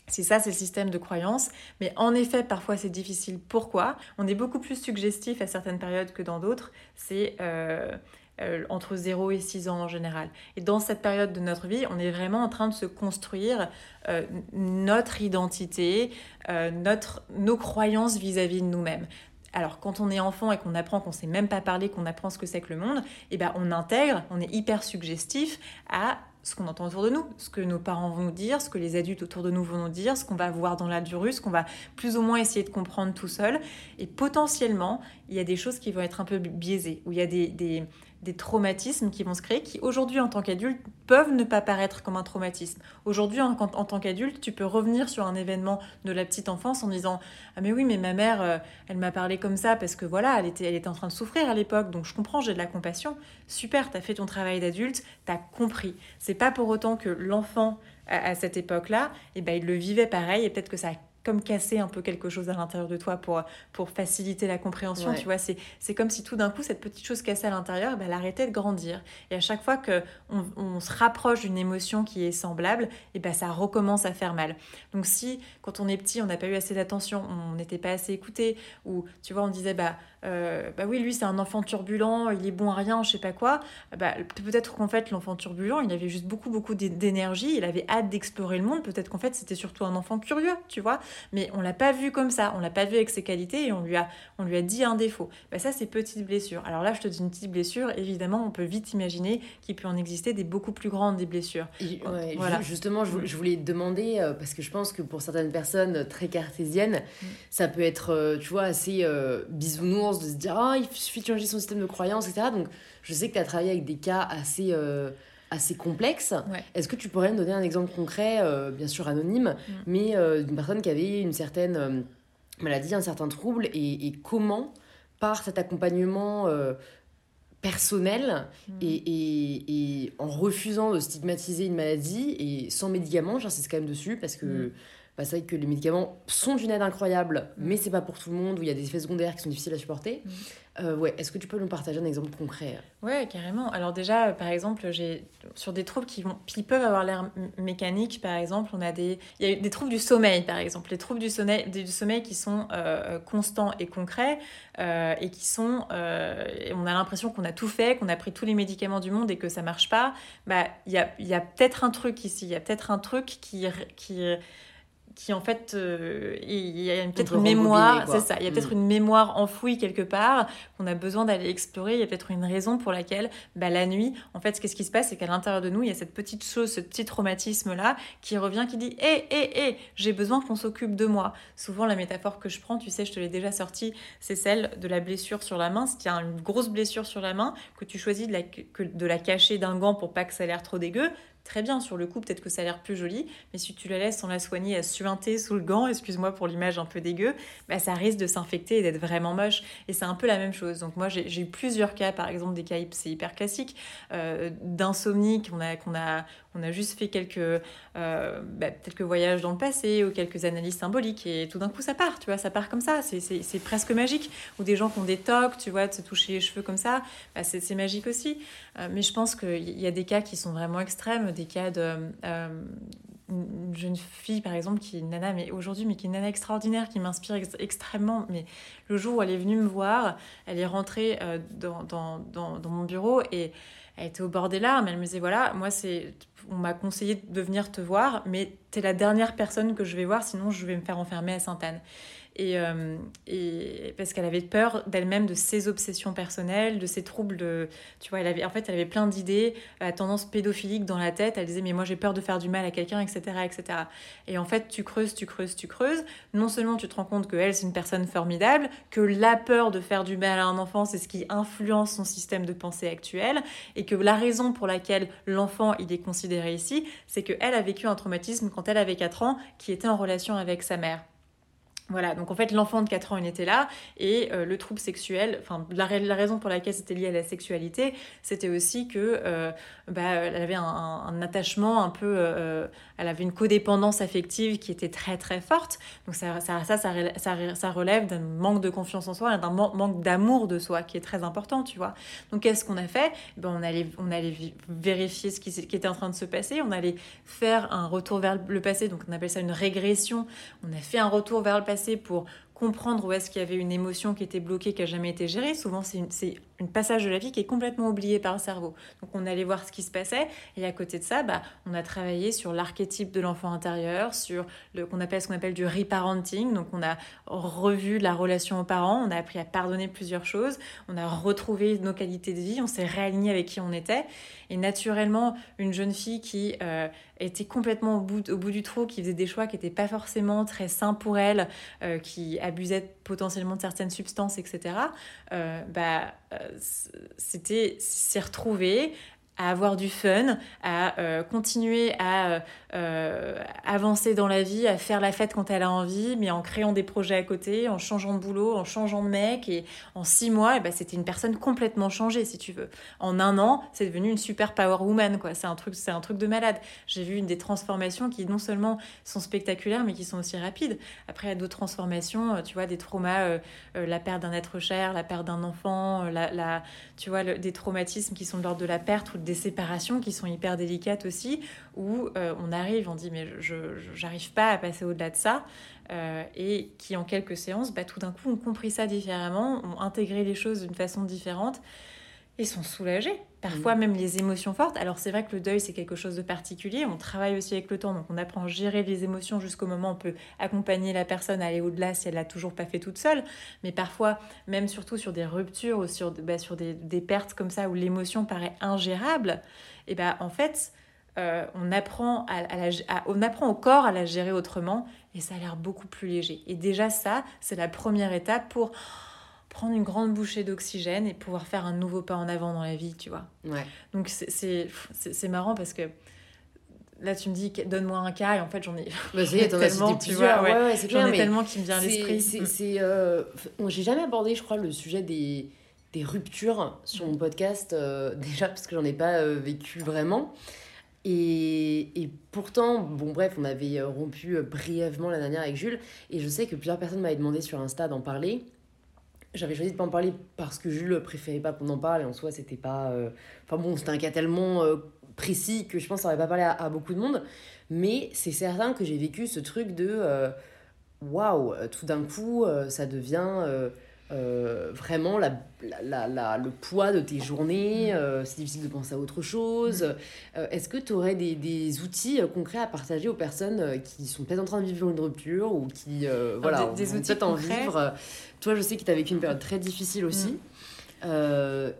c'est ça, c'est le système de croyance. Mais en effet, parfois c'est difficile. Pourquoi? On est beaucoup plus suggestif à certaines périodes que dans d'autres. C'est euh, euh, entre 0 et 6 ans en général. Et dans cette période de notre vie, on est vraiment en train de se construire euh, notre identité, notre, nos croyances vis-à-vis de nous-mêmes. Alors quand on est enfant et qu'on apprend qu'on ne sait même pas parler, qu'on apprend ce que c'est que le monde, eh ben on intègre, on est hyper suggestif à ce qu'on entend autour de nous, ce que nos parents vont nous dire, ce que les adultes autour de nous vont nous dire, ce qu'on va voir dans la ce qu'on va plus ou moins essayer de comprendre tout seul. Et potentiellement, il y a des choses qui vont être un peu biaisées, où il y a des, des traumatismes qui vont se créer, qui aujourd'hui en tant qu'adulte peuvent ne pas paraître comme un traumatisme. Aujourd'hui en, tant qu'adulte, tu peux revenir sur un événement de la petite enfance en disant ah mais oui mais ma mère euh, elle m'a parlé comme ça parce que voilà elle était elle était en train de souffrir à l'époque donc je comprends j'ai de la compassion. Super, tu as fait ton travail d'adulte, tu as compris. C'est pas pour autant que l'enfant à, cette époque-là, eh ben il le vivait pareil et peut-être que ça comme casser un peu quelque chose à l'intérieur de toi pour, pour faciliter la compréhension, tu vois. C'est comme si tout d'un coup, cette petite chose cassée à l'intérieur, ben, elle arrêtait de grandir. Et à chaque fois qu'on on se rapproche d'une émotion qui est semblable, et ben, ça recommence à faire mal. Donc si, quand on est petit, on n'a pas eu assez d'attention, on n'était pas assez écouté, ou tu vois, on disait, bah, euh, bah oui, lui, c'est un enfant turbulent, il est bon à rien, je sais pas quoi. Bah, peut-être qu'en fait, l'enfant turbulent, il avait juste beaucoup, beaucoup d'énergie, il avait hâte d'explorer le monde. Peut-être qu'en fait, c'était surtout un enfant curieux, tu vois. Mais on l'a pas vu comme ça, on l'a pas vu avec ses qualités et on lui a, on lui a dit un défaut. Bah, ça, c'est petite blessure. Alors là, je te dis une petite blessure, évidemment, on peut vite imaginer qu'il peut en exister des beaucoup plus grandes des blessures. voilà. Justement, je voulais te demander, euh, parce que je pense que pour certaines personnes très cartésiennes, mm. ça peut être, euh, tu vois, assez bisounours de se dire ah, il suffit de changer son système de croyance, etc. Donc je sais que tu as travaillé avec des cas assez, euh, assez complexes. Est-ce que tu pourrais me donner un exemple concret, euh, bien sûr anonyme, mm. mais euh, d'une personne qui avait une certaine maladie, un certain trouble, et, comment, par cet accompagnement personnel mm. et, et, en refusant de stigmatiser une maladie et sans médicaments, j'insiste quand même dessus parce que mm. Bah, c'est vrai que les médicaments sont une aide incroyable, mais c'est pas pour tout le monde, où il y a des effets secondaires qui sont difficiles à supporter. Mm. Euh, ouais, est-ce que tu peux nous partager un exemple concret? Ouais, carrément. Alors déjà, par exemple, j'ai sur des troubles qui, vont, qui peuvent avoir l'air mécaniques, par exemple, on a des, il y a des troubles du sommeil, par exemple, les troubles du sommeil, du sommeil qui sont euh, constants et concrets euh, et qui sont, on a l'impression qu'on a tout fait, qu'on a pris tous les médicaments du monde et que ça marche pas. Bah, il y a, y a peut-être un truc ici, il y a peut-être un truc qui, qui qui en fait, euh, il y a peut-être une mémoire, c'est ça, il y a peut-être mm. une mémoire enfouie quelque part qu'on a besoin d'aller explorer. Il y a peut-être une raison pour laquelle, bah, la nuit, en fait, ce qui se passe, c'est qu'à l'intérieur de nous, il y a cette petite chose, ce petit traumatisme-là qui revient, qui dit Hé, hé, hé, j'ai besoin qu'on s'occupe de moi. Souvent, la métaphore que je prends, tu sais, je te l'ai déjà sortie, c'est celle de la blessure sur la main. Si tu as une grosse blessure sur la main, que tu choisis de la, que, de la cacher d'un gant pour pas que ça ait l'air trop dégueu, très bien sur le coup, peut-être que ça a l'air plus joli, mais si tu la laisses sans la soigner à suinter sous le gant, excuse-moi pour l'image un peu dégueu, bah ça risque de s'infecter et d'être vraiment moche. Et c'est un peu la même chose. Donc moi j'ai eu plusieurs cas, par exemple des cas c'est hyper classique, euh, d'insomnie qu'on a, qu'on a, on a juste fait quelques, euh, bah, quelques voyages dans le passé ou quelques analyses symboliques et tout d'un coup ça part, tu vois, ça part comme ça, c'est presque magique. Ou des gens qui ont des tocs, tu vois, de se toucher les cheveux comme ça, bah, c'est magique aussi. Euh, mais je pense qu'il y a des cas qui sont vraiment extrêmes des cas de euh, une jeune fille par exemple qui est nana mais aujourd'hui mais qui est nana extraordinaire qui m'inspire extrêmement mais le jour où elle est venue me voir elle est rentrée dans, dans, dans, dans, mon bureau et elle était au bord des larmes elle me disait voilà moi c'est on m'a conseillé de venir te voir mais tu es la dernière personne que je vais voir sinon je vais me faire enfermer à Sainte-Anne et, euh, et, parce qu'elle avait peur d'elle-même de ses obsessions personnelles, de ses troubles de, tu vois, elle avait, en fait, elle avait plein d'idées, à tendance pédophilique dans la tête. Elle disait mais moi j'ai peur de faire du mal à quelqu'un, etc., etc. Et en fait, tu creuses, tu creuses, tu creuses. Non seulement tu te rends compte que elle c'est une personne formidable, que la peur de faire du mal à un enfant c'est ce qui influence son système de pensée actuel, et que la raison pour laquelle l'enfant il est considéré ici, c'est que elle a vécu un traumatisme quand elle avait 4 ans, qui était en relation avec sa mère. Voilà, donc en fait l'enfant de 4 ans il était là et euh, le trouble sexuel, enfin la, raison pour laquelle c'était lié à la sexualité, c'était aussi que euh, bah, elle avait un, attachement un peu, euh, elle avait une codépendance affective qui était très très forte. Donc ça, ça, ça, ça, relève d'un manque de confiance en soi, d'un manque d'amour de soi qui est très important, tu vois. Donc qu'est-ce qu'on a fait? Ben, on, allait, on allait vérifier ce qui, qui, était en train de se passer, on allait faire un retour vers le passé, donc on appelle ça une régression. On a fait un retour vers le passé pour comprendre où est-ce qu'il y avait une émotion qui était bloquée, qui n'a jamais été gérée. Souvent, c'est une, passage de la vie qui est complètement oublié par le cerveau. Donc, on allait voir ce qui se passait. Et à côté de ça, bah, on a travaillé sur l'archétype de l'enfant intérieur, sur le qu'on appelle ce qu'on appelle du reparenting. Donc, on a revu la relation aux parents, on a appris à pardonner plusieurs choses, on a retrouvé nos qualités de vie, on s'est réaligné avec qui on était. Et naturellement, une jeune fille qui euh, était complètement au bout, au bout, du trou, qui faisait des choix qui n'étaient pas forcément très sains pour elle, euh, qui abusait potentiellement de certaines substances, etc., euh, bah, c'était s'est retrouvée à avoir du fun, à euh, continuer à euh, avancer dans la vie, à faire la fête quand elle a envie, mais en créant des projets à côté, en changeant de boulot, en changeant de mec. Et en six mois, eh ben, c'était une personne complètement changée, si tu veux. En un an, c'est devenu une super power woman. Quoi. C'est, un truc, un truc de malade. J'ai vu des transformations qui non seulement sont spectaculaires, mais qui sont aussi rapides. Après, il y a d'autres transformations, euh, tu vois, des traumas, la perte d'un être cher, la perte d'un enfant, la, tu vois, des traumatismes qui sont de l'ordre de la perte ou des séparations qui sont hyper délicates aussi, où euh, on arrive, on dit mais je j'arrive pas à passer au-delà de ça, euh, et qui en quelques séances, bah, tout d'un coup ont compris ça différemment, ont intégré les choses d'une façon différente et sont soulagés. Parfois mm. même les émotions fortes. Alors c'est vrai que le deuil c'est quelque chose de particulier. On travaille aussi avec le temps, donc on apprend à gérer les émotions jusqu'au moment où on peut accompagner la personne à aller au-delà si elle l'a toujours pas fait toute seule. Mais parfois, même surtout sur des ruptures ou sur, bah, sur des, des, pertes comme ça où l'émotion paraît ingérable, et eh ben en fait euh, on, apprend à, on apprend au corps à la gérer autrement et ça a l'air beaucoup plus léger. Et déjà ça, c'est la première étape pour prendre une grande bouchée d'oxygène et pouvoir faire un nouveau pas en avant dans la vie, tu vois. Ouais. Donc c'est marrant parce que là tu me dis donne-moi un cas et en fait j'en ai bah, tellement tu vois ouais, ouais, j'en ai tellement qui me vient à l'esprit. c'est euh, j'ai jamais abordé je crois le sujet des, des ruptures sur mon podcast euh, déjà parce que j'en ai pas euh, vécu vraiment. Et, et, pourtant, bon bref, on avait rompu brièvement la dernière avec Jules, et je sais que plusieurs personnes m'avaient demandé sur Insta d'en parler, j'avais choisi de pas en parler parce que Jules préférait pas qu'on en parle et en soi c'était pas euh, enfin bon c'était un cas tellement euh, précis que je pense que ça aurait pas parlé à, beaucoup de monde mais c'est certain que j'ai vécu ce truc de euh, waouh tout d'un coup ça devient vraiment la, la, la, le poids de tes journées, mm. c'est difficile de penser à autre chose. Mm. Est-ce que tu aurais des, des, outils concrets à partager aux personnes qui sont peut-être en train de vivre une rupture ou qui voilà, des, des outils en vivre Toi, je sais que tu as vécu une période très difficile aussi. Mm.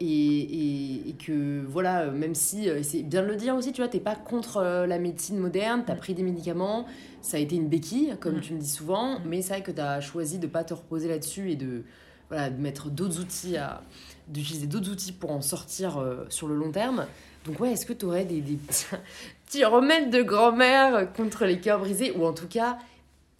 et, et, et, que voilà, même si, c'est bien de le dire aussi, tu vois, t'es pas contre la médecine moderne, tu as pris des médicaments, ça a été une béquille, comme tu me dis souvent, mais c'est vrai que tu as choisi de pas te reposer là-dessus et de, voilà, de mettre d'autres outils, à, d'utiliser d'autres outils pour en sortir euh, sur le long terme. Donc ouais, est-ce que tu aurais des, des petits remèdes de grand-mère contre les cœurs brisés? Ou en tout cas,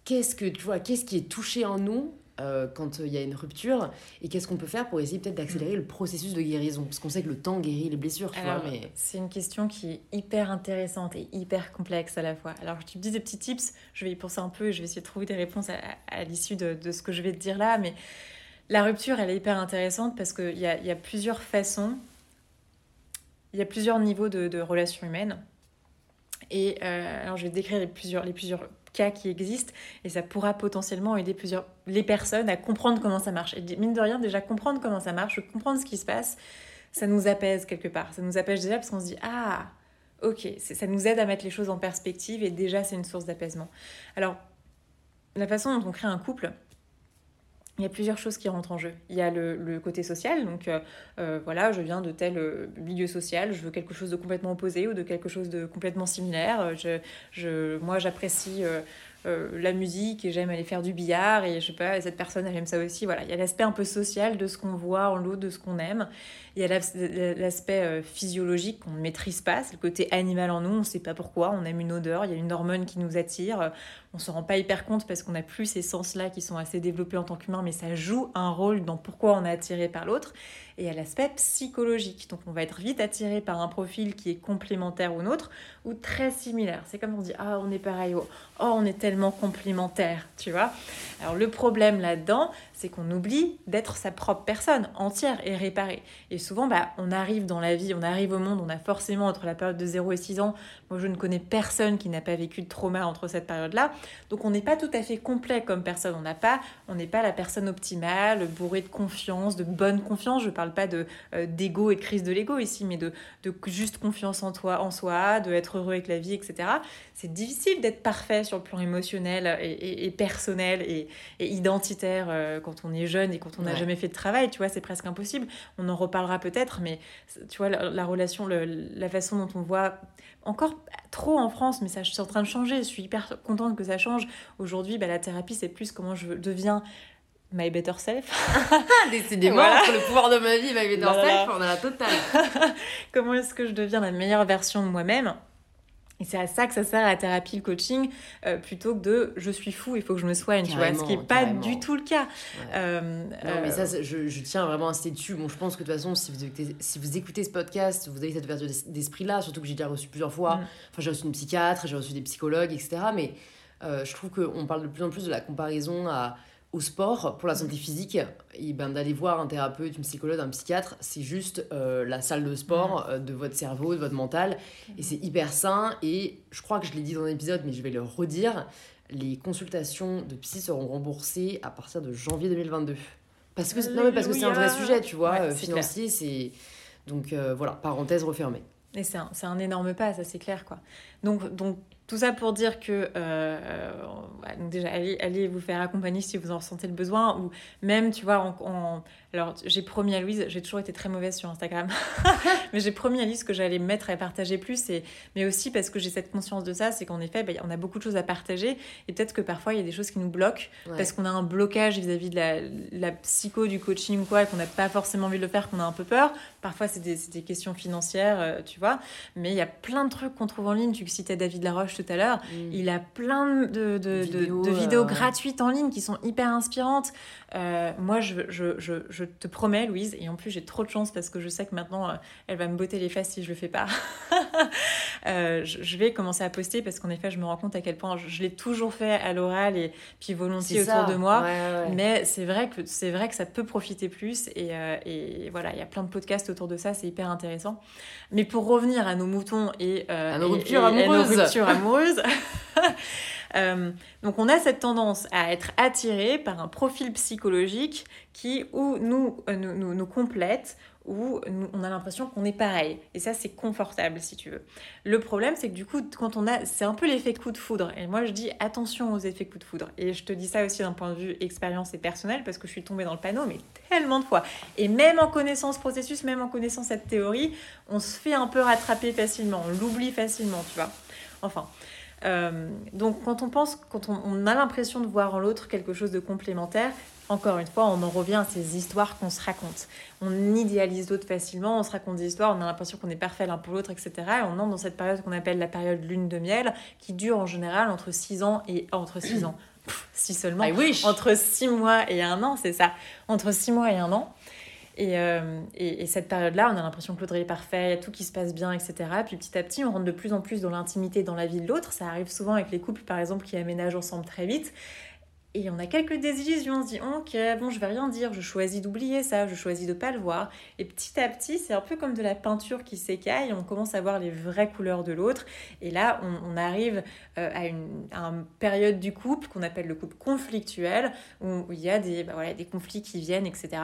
qu'est-ce que tu vois, qu'est-ce qui est touché en nous euh, quand il y a une rupture et qu'est-ce qu'on peut faire pour essayer peut-être d'accélérer le processus de guérison? Parce qu'on sait que le temps guérit les blessures tu vois, mais c'est une question qui est hyper intéressante et hyper complexe à la fois. Alors tu me dis des petits tips je vais y penser un peu et je vais essayer de trouver des réponses à, à l'issue de, de, ce que je vais te dire là mais la rupture, elle est hyper intéressante parce qu'il y a, y a plusieurs façons, il y a plusieurs niveaux de, relations humaines. Et euh, alors, je vais décrire les plusieurs, les plusieurs cas qui existent et ça pourra potentiellement aider plusieurs, les personnes à comprendre comment ça marche. Et mine de rien, déjà comprendre comment ça marche, comprendre ce qui se passe, ça nous apaise quelque part. Ça nous apaise déjà parce qu'on se dit Ah, ok, ça nous aide à mettre les choses en perspective et déjà c'est une source d'apaisement. Alors, la façon dont on crée un couple, il y a plusieurs choses qui rentrent en jeu. Il y a le, côté social, donc euh, euh, voilà, je viens de tel euh, milieu social, je veux quelque chose de complètement opposé ou de quelque chose de complètement similaire. Je, je, moi, j'apprécie la musique et j'aime aller faire du billard et je sais pas, cette personne, elle aime ça aussi. Voilà, il y a l'aspect un peu social de ce qu'on voit en l'autre, de ce qu'on aime. Il y a l'aspect physiologique qu'on ne maîtrise pas, c'est le côté animal en nous, on ne sait pas pourquoi, on aime une odeur, il y a une hormone qui nous attire on se rend pas hyper compte parce qu'on n'a plus ces sens-là qui sont assez développés en tant qu'humain, mais ça joue un rôle dans pourquoi on est attiré par l'autre. Et il y a l'aspect psychologique. Donc on va être vite attiré par un profil qui est complémentaire au nôtre ou très similaire. C'est comme on dit ah on est pareil, oh, oh on est tellement complémentaire, tu vois. Alors le problème là-dedans, c'est qu'on oublie d'être sa propre personne entière et réparée. Et souvent, bah, on arrive dans la vie, on arrive au monde, on a forcément entre la période de 0 et 6 ans, moi je ne connais personne qui n'a pas vécu de trauma entre cette période-là. Donc on n'est pas tout à fait complet comme personne. On n'a pas, on n'est pas la personne optimale, bourrée de confiance, de bonne confiance. Je parle pas de euh, et de crise de l'ego ici, mais de, de juste confiance en toi, en soi, de être heureux avec la vie, etc. C'est difficile d'être parfait sur le plan émotionnel et, personnel et, identitaire. Euh, quand on est jeune et quand on n'a jamais fait de travail, tu vois, c'est presque impossible. On en reparlera peut-être, mais tu vois, la, relation, la façon dont on voit encore trop en France, mais ça, je suis en train de changer. Je suis hyper contente que ça change. Aujourd'hui, bah, la thérapie, c'est plus comment je deviens My Better Self. Décidément, entre le pouvoir de ma vie My Better Self, on a la totale. Comment est-ce que je deviens la meilleure version de moi-même? Et c'est à ça que ça sert la thérapie, le coaching, euh, plutôt que de je suis fou, il faut que je me soigne, tu vois, ce qui n'est pas du tout le cas. Euh, non, mais ça, je, je, tiens vraiment à insister dessus. Bon, je pense que de toute façon, si vous écoutez, si vous écoutez ce podcast, vous avez cette ouverture d'esprit-là, surtout que j'ai déjà reçu plusieurs fois. Mm. Enfin, j'ai reçu une psychiatre, j'ai reçu des psychologues, etc. Mais euh, je trouve qu'on parle de plus en plus de la comparaison à au sport pour la santé physique, et ben, d'aller voir un thérapeute, une psychologue, un psychiatre, c'est juste euh, la salle de sport euh, de votre cerveau, de votre mental. Et c'est hyper sain. Et je crois que je l'ai dit dans l'épisode, mais je vais le redire les consultations de psy seront remboursées à partir de janvier 2022. Parce que, non, mais parce que c'est un vrai sujet, tu vois, euh, financier, c'est... Donc voilà, parenthèse refermée. Et c'est un, un, énorme pas, ça c'est clair, quoi. Donc, donc tout ça pour dire que, euh, donc déjà, allez, vous faire accompagner si vous en ressentez le besoin, ou même, tu vois, alors j'ai promis à Louise, j'ai toujours été très mauvaise sur Instagram, mais j'ai promis à Louise que j'allais me mettre à partager plus, et, mais aussi parce que j'ai cette conscience de ça, c'est qu'en effet, bah, on a beaucoup de choses à partager, et peut-être que parfois il y a des choses qui nous bloquent, parce qu'on a un blocage vis-à-vis de la, la, psycho, du coaching ou quoi, et qu'on n'a pas forcément envie de le faire, qu'on a un peu peur. Parfois c'est des, des, questions financières, euh, tu vois, mais il y a plein de trucs qu'on trouve en ligne. Tu citais David Laroche tout à l'heure, mm. il a plein de, de, vidéos, de, vidéos euh, gratuites en ligne qui sont hyper inspirantes. Euh, moi, je, je, je, je, te promets, Louise, et en plus j'ai trop de chance parce que je sais que maintenant euh, elle va me botter les fesses si je le fais pas. je, vais commencer à poster parce qu'en effet, je me rends compte à quel point je, l'ai toujours fait à l'oral et puis volontiers autour de moi. Mais c'est vrai que c'est vrai que ça peut profiter plus et, et voilà, il y a plein de podcasts autour de ça, c'est hyper intéressant. Mais pour revenir à nos moutons et à nos ruptures amoureuses, amoureuse. Euh, donc on a cette tendance à être attiré par un profil psychologique qui ou nous, euh, nous, nous, complète ou on a l'impression qu'on est pareil. Et ça, c'est confortable, si tu veux. Le problème, c'est que du coup, quand on a... C'est un peu l'effet coup de foudre. Et moi, je dis attention aux effets coup de foudre. Et je te dis ça aussi d'un point de vue expérience et personnel, parce que je suis tombée dans le panneau, mais tellement de fois. Et même en connaissant ce processus, même en connaissant cette théorie, on se fait un peu rattraper facilement. On l'oublie facilement, tu vois. Enfin, euh, donc quand on pense, quand on, a l'impression de voir en l'autre quelque chose de complémentaire, encore une fois, on en revient à ces histoires qu'on se raconte. On idéalise l'autre facilement, on se raconte des histoires, on a l'impression qu'on est parfait l'un pour l'autre, etc. Et on entre dans cette période qu'on appelle la période lune de miel, qui dure en général entre 6 ans et entre 6 ans. si seulement. Entre 6 mois et un an, c'est ça. Entre 6 mois et un an. Euh, et, et, cette période-là, on a l'impression que l'autre est parfait, il y a tout qui se passe bien, etc. Puis petit à petit, on rentre de plus en plus dans l'intimité, dans la vie de l'autre. Ça arrive souvent avec les couples, par exemple, qui aménagent ensemble très vite. Et on a quelques désillusions, on se dit ok, bon, je vais rien dire, je choisis d'oublier ça, je choisis de pas le voir. Et petit à petit, c'est un peu comme de la peinture qui s'écaille, on commence à voir les vraies couleurs de l'autre. Et là, on, arrive euh, à, une, période du couple qu'on appelle le couple conflictuel, où, il y a des, bah voilà, des conflits qui viennent, etc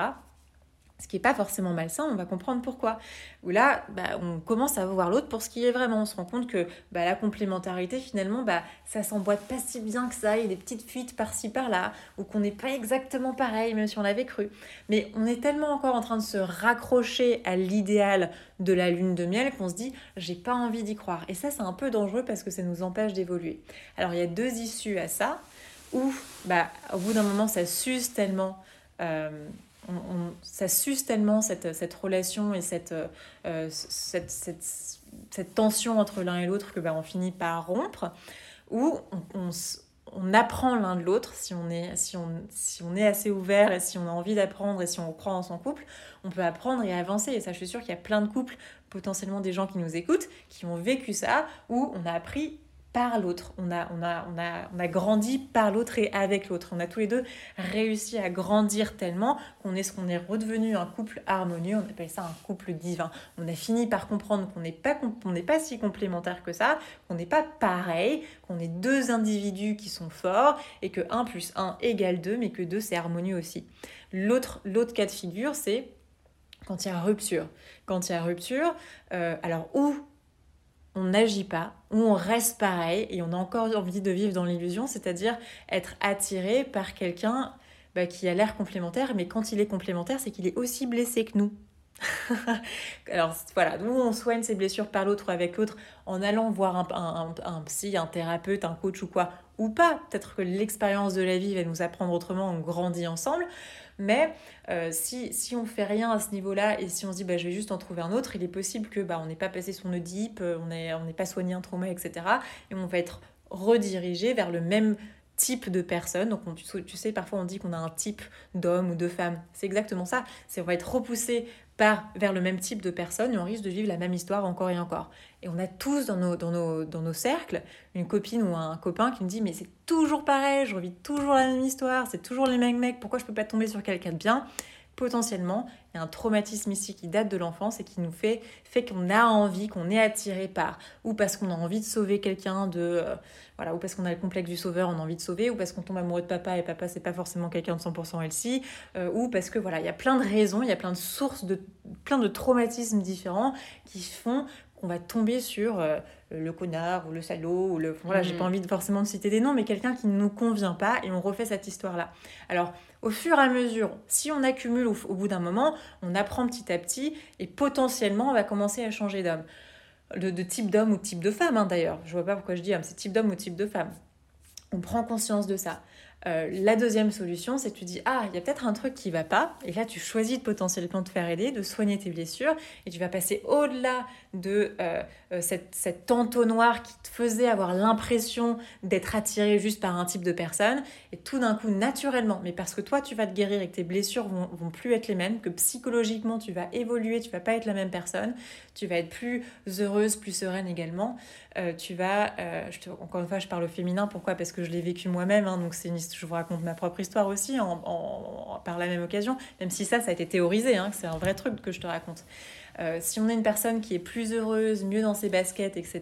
ce qui n'est pas forcément malsain, on va comprendre pourquoi. Où là, bah, on commence à voir l'autre pour ce qui est vraiment. On se rend compte que bah, la complémentarité, finalement, bah, ça s'emboîte pas si bien que ça. Il y a des petites fuites par-ci, par-là, ou qu'on n'est pas exactement pareil, même si on l'avait cru. Mais on est tellement encore en train de se raccrocher à l'idéal de la lune de miel qu'on se dit, j'ai pas envie d'y croire. Et ça, c'est un peu dangereux parce que ça nous empêche d'évoluer. Alors, il y a deux issues à ça, où, bah, au bout d'un moment, ça s'use tellement. Euh, ça suce tellement cette, cette relation et cette, euh, cette, cette, cette, tension entre l'un et l'autre que ben, on finit par rompre, ou on, on, apprend l'un de l'autre, si, on est, si, on, si on est assez ouvert et si on a envie d'apprendre et si on croit en son couple, on peut apprendre et avancer. Et ça, je suis sûre qu'il y a plein de couples, potentiellement des gens qui nous écoutent, qui ont vécu ça, où on a appris par l'autre. On a, on, a, on, a, on a grandi par l'autre et avec l'autre. On a tous les deux réussi à grandir tellement qu'on est ce qu'on est redevenu un couple harmonieux. On appelle ça un couple divin. On a fini par comprendre qu'on n'est pas, on n'est pas si complémentaires que ça, qu'on n'est pas pareil, qu'on est deux individus qui sont forts et que 1 plus 1 égale 2, mais que 2 c'est harmonieux aussi. L'autre, l'autre cas de figure, c'est quand il y a rupture. Quand il y a rupture, euh, alors où on n'agit pas, on reste pareil et on a encore envie de vivre dans l'illusion, c'est-à-dire être attiré par quelqu'un bah, qui a l'air complémentaire, mais quand il est complémentaire, c'est qu'il est aussi blessé que nous. Alors voilà, nous on soigne ses blessures par l'autre ou avec l'autre en allant voir un, un, psy, un thérapeute, un coach ou quoi, ou pas. Peut-être que l'expérience de la vie va nous apprendre autrement, on grandit ensemble. Mais euh, si, si on fait rien à ce niveau-là et si on se dit bah, je vais juste en trouver un autre, il est possible que bah, on n'ait pas passé son Oedipe, euh, on n'ait on pas soigné un trauma, etc. Et on va être redirigé vers le même type de personne. Donc tu, tu, sais, parfois on dit qu'on a un type d'homme ou de femme. C'est exactement ça. C'est on va être repoussé vers le même type de personne et on risque de vivre la même histoire encore et encore. Et on a tous dans nos, dans nos, dans nos cercles une copine ou un copain qui me dit mais c'est toujours pareil, je revis toujours la même histoire, c'est toujours les mêmes mecs, pourquoi je peux pas tomber sur quelqu'un de bien? Potentiellement, il y a un traumatisme ici qui date de l'enfance et qui nous fait, fait qu'on a envie, qu'on est attiré par, ou parce qu'on a envie de sauver quelqu'un de... Euh, voilà, ou parce qu'on a le complexe du sauveur, on a envie de sauver, ou parce qu'on tombe amoureux de papa et papa c'est pas forcément quelqu'un de 100% Elsie, euh, ou parce que voilà, il y a plein de raisons, il y a plein de sources, de, plein de traumatismes différents qui font qu'on va tomber sur euh, le connard ou le salaud ou le voilà j'ai pas envie de forcément de citer des noms mais quelqu'un qui ne nous convient pas et on refait cette histoire là alors au fur et à mesure si on accumule au, bout d'un moment on apprend petit à petit et potentiellement on va commencer à changer d'homme. De, type d'homme ou type de femme hein, d'ailleurs. Je vois pas pourquoi je dis c'est type d'homme ou type de femme. On prend conscience de ça euh, la deuxième solution, c'est que tu dis Ah, il y a peut-être un truc qui va pas. Et là, tu choisis de potentiellement te faire aider, de soigner tes blessures. Et tu vas passer au-delà de euh, euh, cette, cette entonnoir qui te faisait avoir l'impression d'être attiré juste par un type de personne. Et tout d'un coup, naturellement, mais parce que toi, tu vas te guérir et que tes blessures vont, vont plus être les mêmes, que psychologiquement, tu vas évoluer, tu vas pas être la même personne, tu vas être plus heureuse, plus sereine également. Tu vas, je encore une fois, je parle au féminin. Pourquoi? Parce que je l'ai vécu moi-même. Hein, donc, c'est une je vous raconte ma propre histoire aussi en, par la même occasion, même si ça, ça a été théorisé, hein, c'est un vrai truc que je te raconte. Euh, si on est une personne qui est plus heureuse, mieux dans ses baskets, etc.,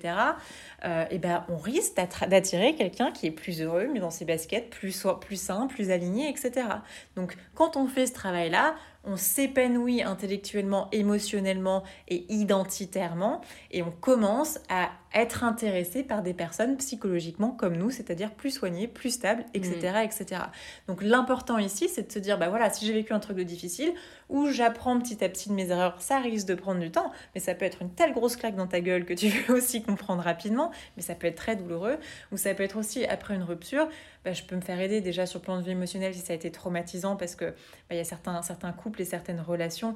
euh, et ben, on risque d'attirer quelqu'un qui est plus heureux, mieux dans ses baskets, plus, plus sain, plus aligné, etc. Donc quand on fait ce travail-là, on s'épanouit intellectuellement, émotionnellement et identitairement, et on commence à être intéressé par des personnes psychologiquement comme nous, c'est-à-dire plus soignées, plus stables, etc. Mm. etc. Donc l'important ici, c'est de se dire, bah voilà, si j'ai vécu un truc de difficile, ou j'apprends petit à petit de mes erreurs, ça risque de prendre du temps, mais ça peut être une telle grosse claque dans ta gueule que tu veux aussi comprendre rapidement, mais ça peut être très douloureux, ou ça peut être aussi après une rupture, bah, je peux me faire aider déjà sur le plan de vie émotionnel si ça a été traumatisant, parce que bah, il y a certains, certains couples et certaines relations,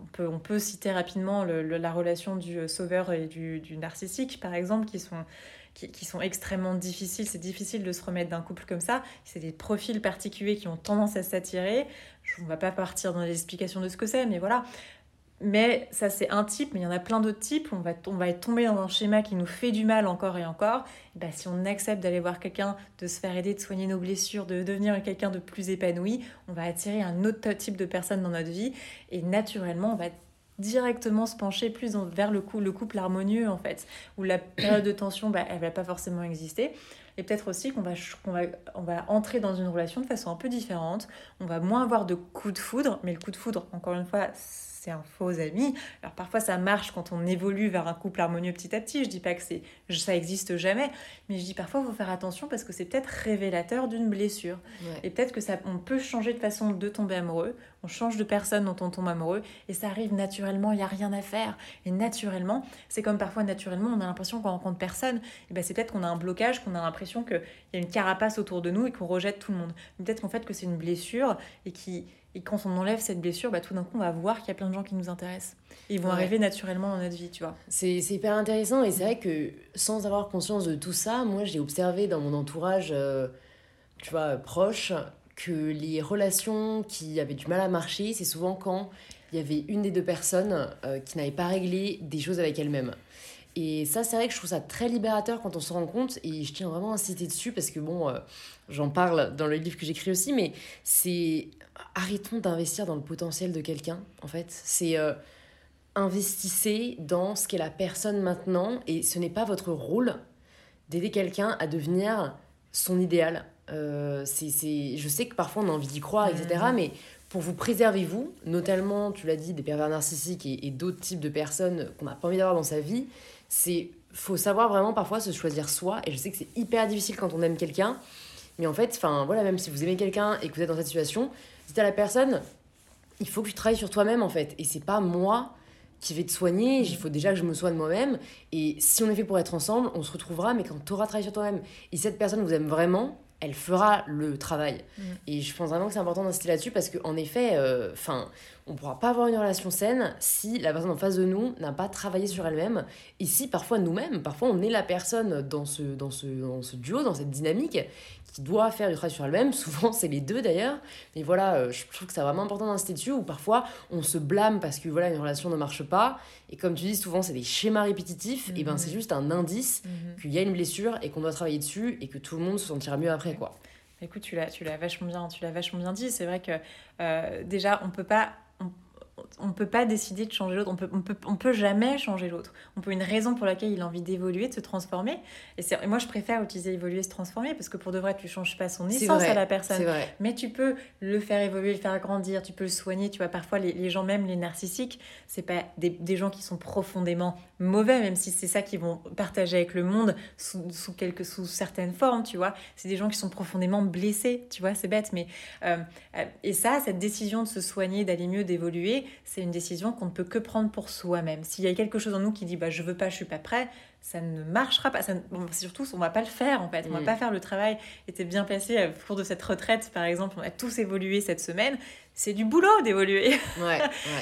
on, peut, on peut citer rapidement la relation du euh, sauveur et du, du narcissique, par exemple, qui sont qui, sont extrêmement difficiles. C'est difficile de se remettre d'un couple comme ça. C'est des profils particuliers qui ont tendance à s'attirer. Je ne vais pas partir dans l'explication de ce que c'est, mais voilà. Mais ça, c'est un type, mais il y en a plein d'autres types. On va, on va être tombé dans un schéma qui nous fait du mal encore et encore. Et bah, si on accepte d'aller voir quelqu'un, de se faire aider, de soigner nos blessures, de devenir quelqu'un de plus épanoui, on va attirer un autre type de personne dans notre vie. Et naturellement, on va directement se pencher plus vers le couple harmonieux en fait, où la période de tension, bah, elle va pas forcément exister. Et peut-être aussi qu'on va, qu'on va, on va entrer dans une relation de façon un peu différente, on va moins avoir de coups de foudre, mais le coup de foudre, encore une fois, c'est un faux ami. Alors parfois ça marche quand on évolue vers un couple harmonieux petit à petit. Je dis pas que c'est ça existe jamais, mais je dis parfois il faut faire attention parce que c'est peut-être révélateur d'une blessure. Et peut-être que ça on peut changer de façon de tomber amoureux, on change de personne dont on tombe amoureux et ça arrive naturellement, il y a rien à faire. Et naturellement, c'est comme parfois naturellement on a l'impression qu'on rencontre personne, et ben c'est peut-être qu'on a un blocage, qu'on a l'impression qu'il y a une carapace autour de nous et qu'on rejette tout le monde. Peut-être qu'en fait que c'est une blessure et qui et quand on enlève cette blessure, bah, tout d'un coup, on va voir qu'il y a plein de gens qui nous intéressent. ils vont arriver naturellement dans notre vie, tu vois. C'est hyper intéressant. Et c'est vrai que sans avoir conscience de tout ça, moi, j'ai observé dans mon entourage, euh, tu vois, proche, que les relations qui avaient du mal à marcher, c'est souvent quand il y avait une des deux personnes euh, qui n'avait pas réglé des choses avec elle-même. Et ça, c'est vrai que je trouve ça très libérateur quand on se rend compte, et je tiens vraiment à inciter dessus parce que bon, euh, j'en parle dans le livre que j'écris aussi, mais c'est arrêtons d'investir dans le potentiel de quelqu'un, en fait. C'est euh, investissez dans ce qu'est la personne maintenant, et ce n'est pas votre rôle d'aider quelqu'un à devenir son idéal. Euh, c'est, je sais que parfois on a envie d'y croire, etc. Mmh. Mais pour vous préserver, vous, notamment, tu l'as dit, des pervers narcissiques et, et d'autres types de personnes qu'on n'a pas envie d'avoir dans sa vie, c'est faut savoir vraiment parfois se choisir soi. Et je sais que c'est hyper difficile quand on aime quelqu'un. Mais en fait, enfin voilà, même si vous aimez quelqu'un et que vous êtes dans cette situation, dites à la personne, il faut que tu travailles sur toi-même en fait. Et c'est pas moi qui vais te soigner, il faut déjà que je me soigne moi-même. Et si on est fait pour être ensemble, on se retrouvera, mais quand tu auras travaillé sur toi-même. Et cette personne vous aime vraiment, elle fera le travail. Mm. Et je pense vraiment que c'est important d'insister là-dessus parce qu'en effet, enfin, on pourra pas avoir une relation saine si la personne en face de nous n'a pas travaillé sur elle-même. Et si parfois nous-mêmes, parfois on est la personne dans ce, dans, ce, dans ce duo, dans cette dynamique, qui doit faire du travail sur elle-même. Souvent, c'est les deux d'ailleurs. Mais voilà, euh, je trouve que c'est vraiment important d'insister dessus, où parfois on se blâme parce que voilà, une relation ne marche pas. Et comme tu dis, souvent c'est des schémas répétitifs. Et ben c'est Mhm. juste un indice Mhm. qu'il y a une blessure et qu'on doit travailler dessus et que tout le monde se sentira mieux après, quoi. Écoute, tu l'as, tu l'as vachement bien, tu l'as vachement bien dit. C'est vrai que euh, déjà, on peut pas, on, on peut pas décider de changer l'autre. On peut, on peut, on peut jamais changer l'autre. On peut une raison pour laquelle il a envie d'évoluer, de se transformer. Et, c'est, et moi, je préfère utiliser évoluer, se transformer, parce que pour de vrai, tu changes pas son essence vrai, à la personne. Mais tu peux le faire évoluer, le faire grandir, tu peux le soigner. Tu vois, parfois, les, les gens, même les narcissiques, c'est pas des, des gens qui sont profondément mauvais, même si c'est ça qu'ils vont partager avec le monde sous, sous, quelques, sous certaines formes, tu vois. C'est des gens qui sont profondément blessés, tu vois, c'est bête. Mais, euh, euh, et ça, cette décision de se soigner, d'aller mieux, d'évoluer, c'est une décision qu'on ne peut que prendre pour soi-même. S'il y a quelque chose en nous qui dit, bah, je veux pas, je suis pas prêt, ça ne marchera pas. Ça ne- bon, surtout, on va pas le faire en fait. On va Mm. pas faire le travail. Et t'es bien placé euh, au cours de cette retraite, par exemple. On a tous évolué cette semaine. C'est du boulot d'évoluer. Ouais, ouais.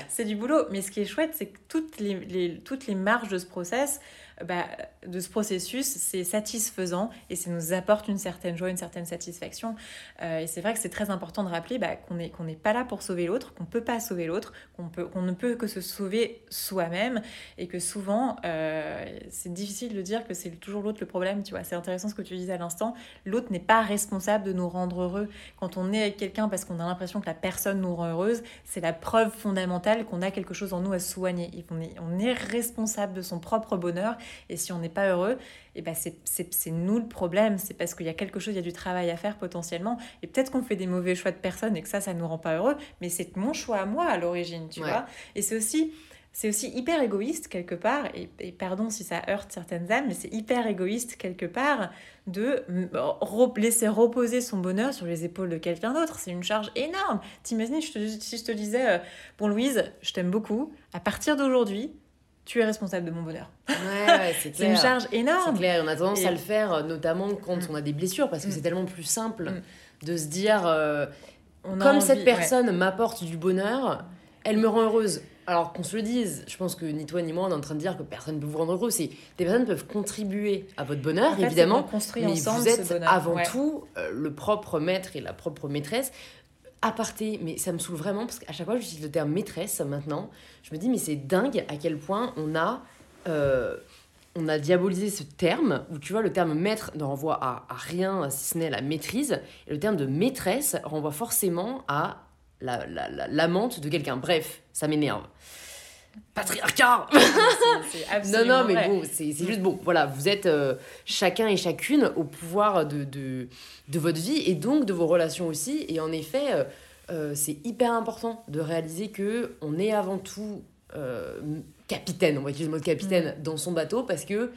c'est du boulot. Mais ce qui est chouette, c'est que toutes les, les- toutes les marges de ce process, euh, bah, de ce processus, c'est satisfaisant et ça nous apporte une certaine joie, une certaine satisfaction. Euh, et c'est vrai que c'est très important de rappeler bah, qu'on n'est pas là pour sauver l'autre, qu'on peut pas sauver l'autre, qu'on qu'on ne peut que se sauver soi-même et que souvent, euh, c'est difficile de dire que c'est toujours l'autre le problème. Tu vois, c'est intéressant ce que tu disais à l'instant. L'autre n'est pas responsable de nous rendre heureux. Quand on est avec quelqu'un parce qu'on a l'impression que la personne nous rend heureuse, c'est la preuve fondamentale qu'on a quelque chose en nous à soigner. Qu'on est, on est responsable de son propre bonheur. Et si on n'est pas heureux, et ben c'est, nous le problème. C'est parce qu'il y a quelque chose, il y a du travail à faire potentiellement. Et peut-être qu'on fait des mauvais choix de personnes et que ça, ça ne nous rend pas heureux. Mais c'est mon choix à moi à l'origine, tu Ouais. vois. Et c'est aussi c'est aussi hyper égoïste quelque part, et, et pardon si ça heurte certaines âmes, mais c'est hyper égoïste quelque part de re- laisser reposer son bonheur sur les épaules de quelqu'un d'autre. C'est une charge énorme. T'imagines si je te disais, euh, bon Louise, je t'aime beaucoup, à partir d'aujourd'hui, tu es responsable de mon bonheur. Ouais, ouais, c'est C'est une clair. charge C'est énorme. clair, et on a tendance Et- à le faire, euh, notamment quand Mm. on a des blessures, parce que Mm. c'est tellement plus simple Mm. de se dire, euh, On comme envie- cette ouais. personne m'apporte du bonheur, elle me rend heureuse. Alors qu'on se le dise, je pense que ni toi ni moi on est en train de dire que personne ne peut vous rendre heureux. C'est des personnes peuvent contribuer à votre bonheur, En fait, c'est évidemment, mais ensemble vous êtes ce avant Ouais. tout euh, le propre maître et la propre maîtresse. Aparté, mais ça me saoule vraiment parce qu'à chaque fois j'utilise le terme maîtresse maintenant, je me dis mais c'est dingue à quel point on a euh, on a diabolisé ce terme où tu vois le terme maître ne renvoie à, rien si ce n'est la maîtrise et le terme de maîtresse renvoie forcément à la- la- la- l'amante de quelqu'un. Bref, ça m'énerve. Patriarcat non, non, mais vrai. bon, c'est c'est juste bon. Voilà, vous êtes euh, chacun et chacune au pouvoir de, de, de votre vie et donc de vos relations aussi. Et en effet, euh, euh, c'est hyper important de réaliser que on est avant tout euh, capitaine, on va utiliser le mot de capitaine, Mm. dans son bateau parce que,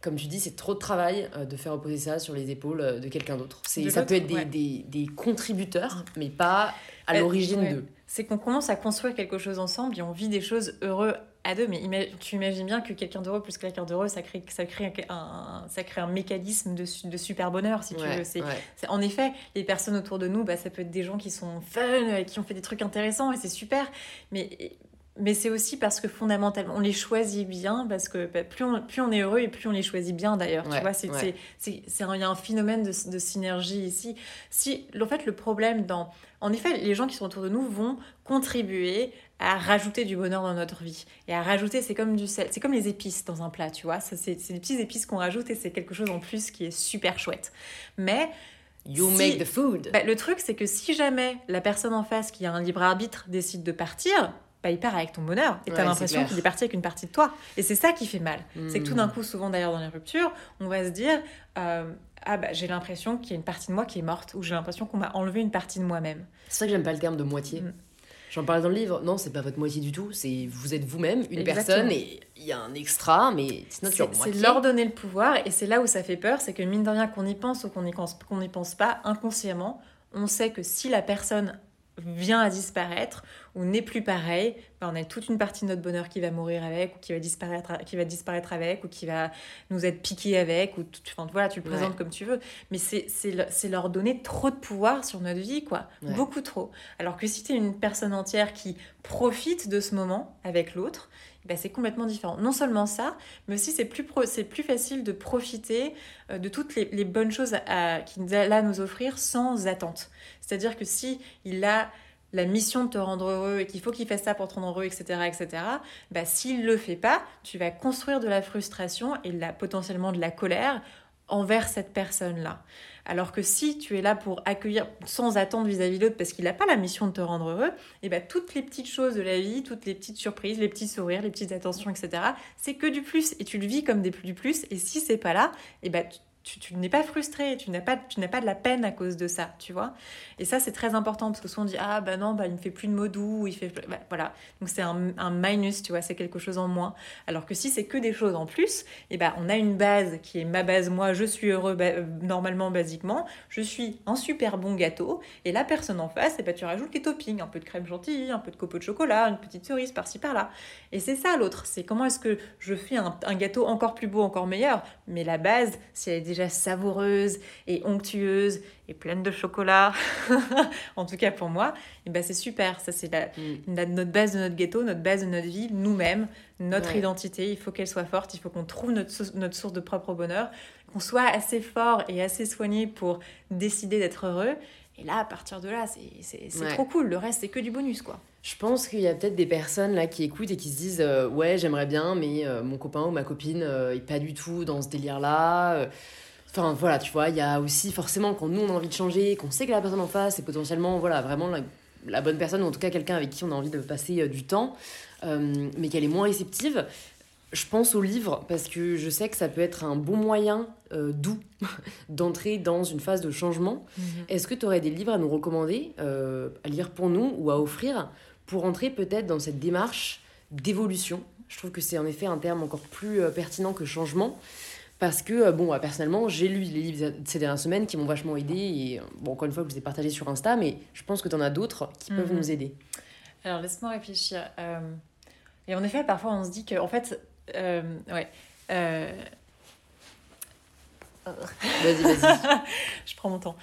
comme tu dis, c'est trop de travail de faire reposer ça sur les épaules de quelqu'un d'autre. Ça peut être des, ouais. des, des contributeurs, mais pas à l'origine ouais. d'eux. C'est qu'on commence à construire quelque chose ensemble et on vit des choses heureux à deux. Mais tu imagines bien que quelqu'un d'heureux plus que quelqu'un d'heureux, ça crée, ça, crée un, ça crée un mécanisme de, de super bonheur, si tu Ouais, veux. C'est, ouais. en effet, les personnes autour de nous, bah, ça peut être des gens qui sont fun, qui ont fait des trucs intéressants et c'est super. Mais, mais c'est aussi parce que fondamentalement, on les choisit bien, parce que bah, plus, on, plus on est heureux et plus on les choisit bien d'ailleurs. Ouais, tu vois, c'est, ouais. c'est, c'est, un- il y a un phénomène de, de synergie ici. Si, en fait, le problème dans. En effet, les gens qui sont autour de nous vont contribuer à rajouter du bonheur dans notre vie. Et à rajouter, c'est comme du sel, c'est comme les épices dans un plat, tu vois. Ça, c'est, c'est des petites épices qu'on rajoute et c'est quelque chose en plus qui est super chouette. Mais You Si- make the food. bah, le truc, c'est que si jamais la personne en face qui a un libre arbitre décide de partir, bah, il part avec ton bonheur. Et t'as c'est l'impression qu'il est parti avec une partie de toi. Et c'est ça qui fait mal. C'est que tout d'un coup, souvent d'ailleurs dans les ruptures, on va se dire euh, Ah bah j'ai l'impression qu'il y a une partie de moi qui est morte, ou j'ai l'impression qu'on m'a enlevé une partie de moi-même. C'est ça que j'aime pas le terme de moitié. Mm. J'en parlais dans le livre. Non, c'est pas votre moitié du tout. C'est vous êtes vous-même, une Exactement. personne, et il y a un extra, mais tu C'est leur donner le pouvoir, et c'est là où ça fait peur, c'est que mine de rien, qu'on y pense ou qu'on n'y pense, qu'on n'y pense pas, inconsciemment, on sait que si la personne vient à disparaître ou n'est plus pareil, ben, on a toute une partie de notre bonheur qui va mourir avec, ou qui va disparaître, qui va disparaître avec, ou qui va nous être piqué avec, ou enfin, voilà, tu le présentes comme tu veux. Mais c'est leur donner trop de pouvoir sur notre vie, quoi. Beaucoup trop. Alors que si tu es une personne entière qui profite de ce moment avec l'autre, ben, c'est complètement différent. Non seulement ça, mais aussi c'est plus, plus facile de profiter euh, de toutes les, bonnes choses qu'il a à nous offrir sans attente. C'est-à-dire que si il a la mission de te rendre heureux et qu'il faut qu'il fasse ça pour te rendre heureux, etc., etc., bah, s'il ne le fait pas, tu vas construire de la frustration et la, potentiellement de la colère envers cette personne-là. Alors que si tu es là pour accueillir sans attendre vis-à-vis de l'autre parce qu'il n'a pas la mission de te rendre heureux, et eh ben toutes les petites choses de la vie, toutes les petites surprises, les petits sourires, les petites attentions, etc., c'est que du plus et tu le vis comme des plus du plus. Et si c'est pas là, et eh ben tu, n'es pas frustré, tu n'as pas, tu n'as pas de la peine à cause de ça, tu vois. Et ça, c'est très important parce que souvent on dit ah bah non, bah il me fait plus de mots doux, il fait bah, voilà. Donc c'est un, un, minus, tu vois, c'est quelque chose en moins. Alors que si c'est que des choses en plus, et eh ben on a une base qui est ma base, moi je suis heureux normalement basiquement, je suis un super bon gâteau et la personne en face, et eh ben tu rajoutes les toppings, un peu de crème chantilly, un peu de copeaux de chocolat, une petite cerise par-ci par-là. Et c'est ça l'autre, c'est comment est-ce que je fais un, un gâteau encore plus beau, encore meilleur? Mais la base, si elle est déjà savoureuse et onctueuse et pleine de chocolat, en tout cas pour moi, et ben c'est super. Ça, c'est mm. notre base de notre ghetto, notre base de notre vie, nous-mêmes, notre identité. Il faut qu'elle soit forte, il faut qu'on trouve notre, notre source de propre bonheur, qu'on soit assez fort et assez soigné pour décider d'être heureux. Et là, à partir de là, c'est trop cool. Le reste, c'est que du bonus, quoi. Je pense qu'il y a peut-être des personnes là qui écoutent et qui se disent euh, Ouais, j'aimerais bien, mais euh, mon copain ou ma copine euh, est pas du tout dans ce délire-là. Enfin voilà, tu vois, il y a aussi forcément quand nous on a envie de changer, qu'on sait que la personne en face est potentiellement voilà, vraiment la, bonne personne, ou en tout cas quelqu'un avec qui on a envie de passer euh, du temps, euh, mais qu'elle est moins réceptive. Je pense au livre parce que je sais que ça peut être un bon moyen euh, doux d'entrer dans une phase de changement. Mhm. Est-ce que tu aurais des livres à nous recommander, à lire pour nous ou à offrir pour entrer peut-être dans cette démarche d'évolution? Je trouve que c'est en effet un terme encore plus pertinent que changement. Parce que, euh, bon, personnellement, j'ai lu les livres ces dernières semaines qui m'ont vachement aidé. Et, euh, bon, encore une fois, je les ai partagés sur Insta, mais je pense que tu en as d'autres qui peuvent mhm. nous aider. Alors, laisse-moi réfléchir. Euh, et en effet, parfois, on se dit que, en fait, ouais. Vas-y, vas-y. je prends mon temps.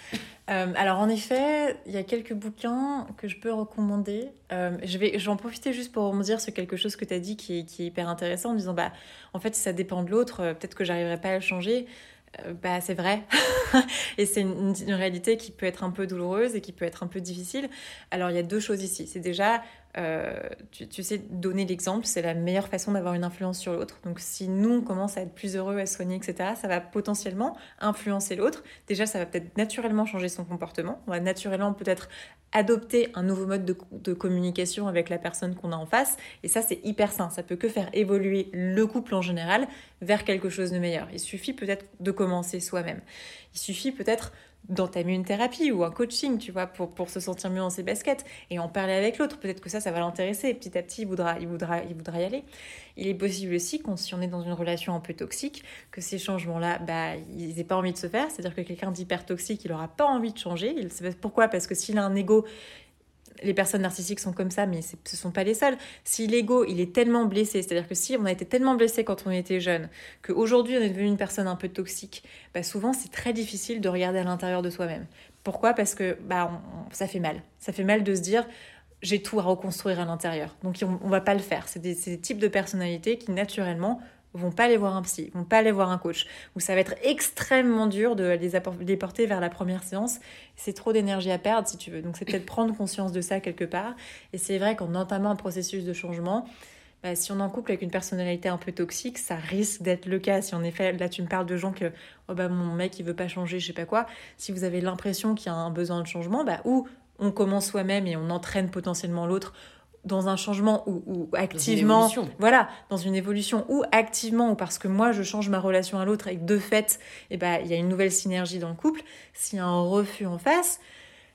Euh, alors en effet, il y a quelques bouquins que je peux recommander. Euh, je, vais, je vais en profiter juste pour dire sur quelque chose que tu as dit qui est, qui est, hyper intéressant en disant, bah, en fait, si ça dépend de l'autre, euh, peut-être que j'arriverai pas à le changer. bah, c'est vrai. et c'est une, une, réalité qui peut être un peu douloureuse et qui peut être un peu difficile. Alors il y a deux choses ici. C'est déjà euh, tu, sais, donner l'exemple, c'est la meilleure façon d'avoir une influence sur l'autre. Donc si nous, on commence à être plus heureux, à soigner, etc., ça va potentiellement influencer l'autre. Déjà, ça va peut-être naturellement changer son comportement. On va naturellement peut-être adopter un nouveau mode de, communication avec la personne qu'on a en face. Et ça, c'est hyper sain. Ça peut que faire évoluer le couple en général vers quelque chose de meilleur. Il suffit peut-être de commencer soi-même. Il suffit peut-être d'entamer une thérapie ou un coaching, tu vois, pour, se sentir mieux dans ses baskets et en parler avec l'autre. Peut-être que ça, ça va l'intéresser et petit à petit, il voudra, il voudra, il voudra y aller. Il est possible aussi, qu'on, si on est dans une relation un peu toxique, que ces changements-là, bah, ils n'aient pas envie de se faire. C'est-à-dire que quelqu'un d'hyper toxique, il n'aura pas envie de changer. Il, pourquoi? Parce que s'il a un ego les personnes narcissiques sont comme ça, mais ce ne sont pas les seules. Si l'ego, il est tellement blessé, c'est-à-dire que si on a été tellement blessé quand on était jeune, qu'aujourd'hui on est devenu une personne un peu toxique, bah souvent c'est très difficile de regarder à l'intérieur de soi-même. Pourquoi? Parce que bah, ça fait mal. Ça fait mal de se dire j'ai tout à reconstruire à l'intérieur. Donc on, ne va pas le faire. C'est des, des, types de personnalités qui naturellement vont pas aller voir un psy, vont pas aller voir un coach, où ça va être extrêmement dur de les, porter vers la première séance. C'est trop d'énergie à perdre si tu veux. Donc c'est peut-être prendre conscience de ça quelque part. Et c'est vrai qu'en entamant un processus de changement, bah, si on en couple avec une personnalité un peu toxique, ça risque d'être le cas. Si en effet, là tu me parles de gens que oh bah mon mec il veut pas changer, je sais pas quoi. Si vous avez l'impression qu'il y a un besoin de changement, bah ou on commence soi-même et on entraîne potentiellement l'autre dans un changement ou, activement, voilà, dans une évolution ou activement ou parce que moi je change ma relation à l'autre et que de fait, eh ben, il y a une nouvelle synergie dans le couple. S'il y a un refus en face,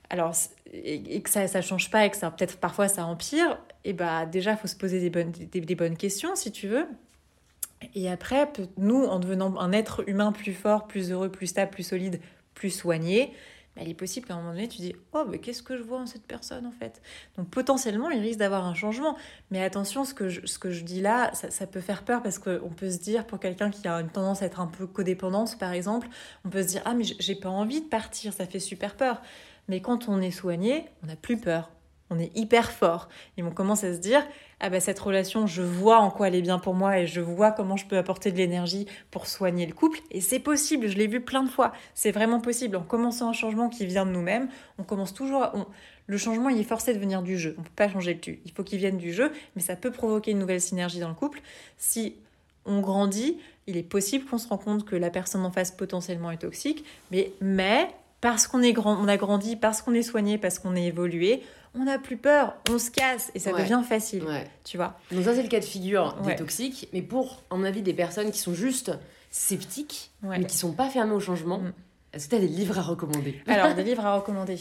alors et, que ça ça change pas et que ça peut-être parfois ça empire, et eh ben déjà faut se poser des bonnes des, bonnes questions si tu veux. Et après, nous, en devenant un être humain plus fort, plus heureux, plus stable, plus solide, plus soigné, mais il est possible qu'à un moment donné, tu dis Oh, mais qu'est-ce que je vois en cette personne en fait? Donc potentiellement, il risque d'avoir un changement. Mais attention, ce que je, dis là, ça, ça peut faire peur parce qu'on peut se dire, pour quelqu'un qui a une tendance à être un peu codépendante, par exemple, on peut se dire Ah, mais j'ai pas envie de partir, ça fait super peur. Mais quand on est soigné, on n'a plus peur on est hyper fort. Et on commence à se dire, ah bah cette relation, je vois en quoi elle est bien pour moi et je vois comment je peux apporter de l'énergie pour soigner le couple. Et c'est possible, je l'ai vu plein de fois. C'est vraiment possible. En commençant un changement qui vient de nous-mêmes, on commence toujours... À, le changement, il est forcé de venir du jeu. On ne peut pas changer le tu. Il faut qu'il vienne du jeu, mais ça peut provoquer une nouvelle synergie dans le couple. Si on grandit, il est possible qu'on se rende compte que la personne en face potentiellement est toxique, mais, mais parce qu'on est grand, on a grandi, parce qu'on est soigné, parce qu'on est évolué, on n'a plus peur, on se casse et ça devient facile. Tu vois. Donc ça c'est le cas de figure des toxiques, mais pour à mon avis des personnes qui sont juste sceptiques mais qui sont pas fermées au changement, mm. est-ce que tu as des livres à recommander? Alors des livres à recommander.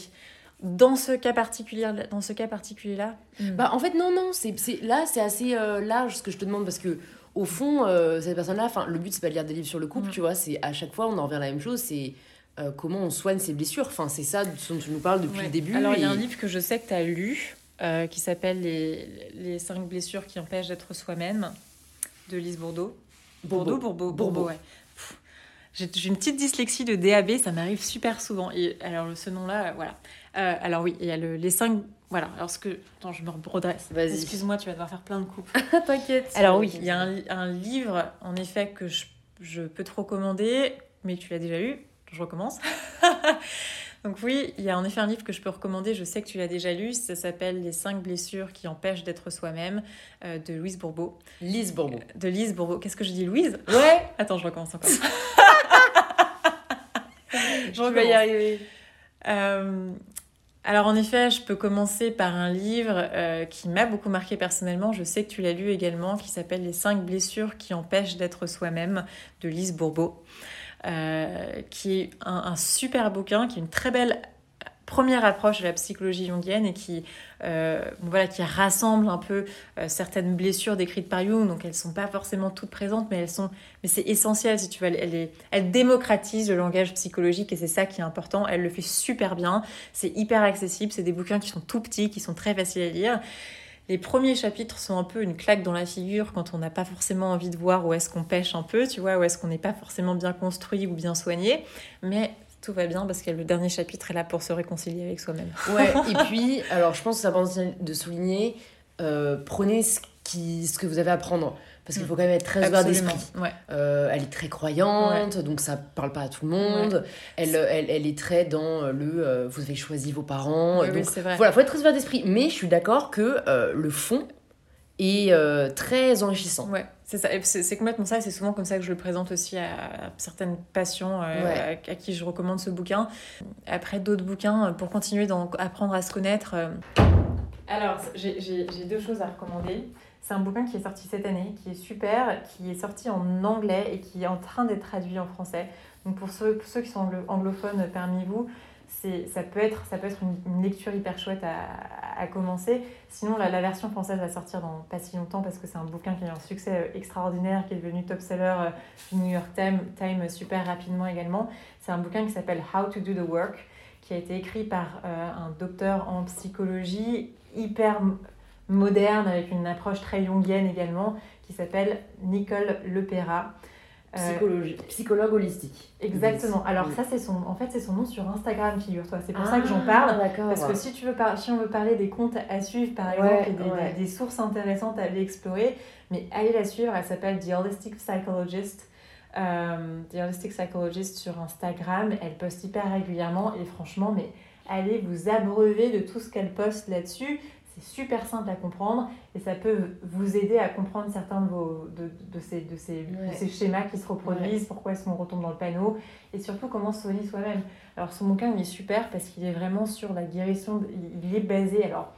Dans ce cas particulier, dans ce cas particulier là. Mm. Bah en fait non non, c'est là c'est assez euh, large ce que je te demande parce que au fond euh, cette personne là, enfin le but c'est pas de lire des livres sur le couple, mm. tu vois, c'est à chaque fois on en revient à la même chose, c'est euh, comment on soigne ses blessures. Enfin, c'est ça dont tu nous parles depuis le début. Alors, il y a un livre que je sais que tu as lu euh, qui s'appelle les, les cinq blessures qui empêchent d'être soi-même de Lise Bourdeau. Bordeaux, Bourbeau, Bourbeau, ouais. J'ai une petite dyslexie de DAB, ça m'arrive super souvent. Et alors, ce nom-là, voilà. Euh, alors, oui, il y a le, les cinq. Voilà, alors ce que. Attends, je me redresse. Vas-y. Excuse-moi, tu vas devoir faire plein de coupes. T'inquiète. Alors, oui, il y a un, un, livre, en effet, que je, je peux te recommander, mais tu l'as déjà lu je recommence. Donc oui, il y a en effet un livre que je peux recommander, je sais que tu l'as déjà lu, ça s'appelle Les cinq blessures qui empêchent d'être soi-même euh, de Louise Bourbeau. Lise Bourbeau. Euh, de Lise Bourbeau. Qu'est-ce que je dis, Louise? Ouais Attends, je recommence encore. je vais y arriver. Euh, alors en effet, je peux commencer par un livre qui m'a beaucoup marqué personnellement, je sais que tu l'as lu également, qui s'appelle Les cinq blessures qui empêchent d'être soi-même de Lise Bourbeau. Euh, qui est un, super bouquin, qui est une très belle première approche de la psychologie jungienne et qui, euh, voilà, qui rassemble un peu euh, certaines blessures décrites par Jung. Donc elles sont pas forcément toutes présentes, mais elles sont, mais c'est essentiel si tu veux. Elle, elle, elle démocratise le langage psychologique et c'est ça qui est important. Elle le fait super bien. C'est hyper accessible. C'est des bouquins qui sont tout petits, qui sont très faciles à lire. Les premiers chapitres sont un peu une claque dans la figure quand on n'a pas forcément envie de voir où est-ce qu'on pêche un peu, tu vois, où est-ce qu'on n'est pas forcément bien construit ou bien soigné. Mais tout va bien parce que le dernier chapitre est là pour se réconcilier avec soi-même. Ouais, et puis, alors je pense que ça important de souligner, euh, prenez ce, qui, ce que vous avez à prendre. Parce qu'il faut quand même être très ouvert d'esprit. Euh, elle est très croyante, donc ça parle pas à tout le monde. Elle, elle, elle, est très dans le euh, vous avez choisi vos parents. donc, vrai. Voilà, faut être très ouvert d'esprit. Mais je suis d'accord que euh, le fond est très enrichissant. Ouais, c'est ça. C'est complètement ça. C'est souvent comme ça que je le présente aussi à, certaines passions à, qui je recommande ce bouquin. Après, d'autres bouquins pour continuer d'apprendre à se connaître. Alors, j'ai deux choses à recommander. C'est un bouquin qui est sorti cette année, qui est super, qui est sorti en anglais et qui est en train d'être traduit en français. Donc pour ceux, qui sont anglophones parmi vous, ça peut être, ça peut être une, lecture hyper chouette à, commencer. Sinon, la, version française va sortir dans pas si longtemps parce que c'est un bouquin qui a un succès euh, extraordinaire, qui est devenu top-seller euh, du New York Times, Time super rapidement également. C'est un bouquin qui s'appelle How to Do the Work, qui a été écrit par euh, un docteur en psychologie hyper moderne avec une approche très jungienne également qui s'appelle Nicole Lepera. Euh, psychologue holistique. Exactement. Alors ça c'est son, en fait c'est son nom sur Instagram, figure-toi. C'est pour ça que j'en parle. Ah, parce que si tu veux si on veut parler des comptes à suivre par exemple et des, des, sources intéressantes à aller explorer, mais allez la suivre. Elle s'appelle The Holistic Psychologist. Euh, The Holistic Psychologist sur Instagram. Elle poste hyper régulièrement et franchement, mais allez vous abreuver de tout ce qu'elle poste là-dessus super simple à comprendre et ça peut vous aider à comprendre certains de, vos, de, de, ces, de, ces, ces, schémas qui se reproduisent, pourquoi est-ce qu'on retombe dans le panneau et surtout comment se soigner soi-même. Alors son bouquin il est super parce qu'il est vraiment sur la guérison, il est basé, alors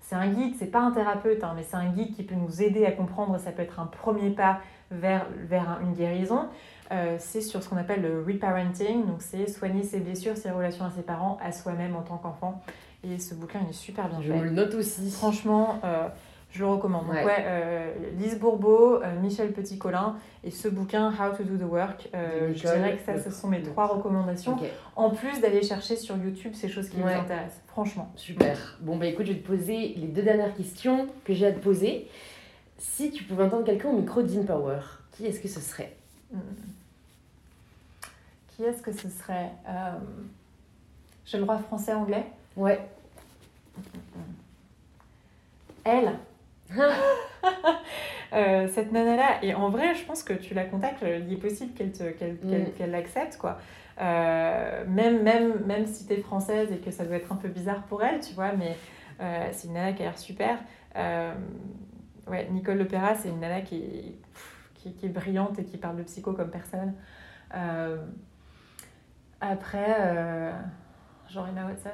c'est un guide, c'est pas un thérapeute, hein, mais c'est un guide qui peut nous aider à comprendre, ça peut être un premier pas vers, vers une guérison. Euh, c'est sur ce qu'on appelle le reparenting, donc c'est soigner ses blessures, ses relations à ses parents, à soi-même en tant qu'enfant. Et ce bouquin, il est super bien fait. Je le note aussi. Franchement, euh, Je le recommande. Donc, Ouais. ouais, euh, Lise Bourbeau, euh, Michel Petit-Colin et ce bouquin How to Do the Work. je dirais que ça, ce sont mes trois recommandations. En plus d'aller chercher sur YouTube ces choses qui Ouais. vous intéressent. Franchement. super. Bon, bah écoute, je vais te poser les deux dernières questions que j'ai à te poser. Si tu pouvais entendre quelqu'un au micro d'InPower, qui est-ce que ce serait? Hmm. Qui est-ce que ce serait? J'ai le droit français-anglais? Ouais. Elle Euh, cette nana-là, et en vrai, je pense que tu la contactes, il est possible qu'elle te- qu'elle Mm. l'accepte, quoi. Euh, même, même, même si t'es française et que ça doit être un peu bizarre pour elle, tu vois, mais euh, c'est une nana qui a l'air super. Ouais, Nicole Lepera, c'est une nana qui est, qui, qui est brillante et qui parle de psycho comme personne. Après, Emma Watson.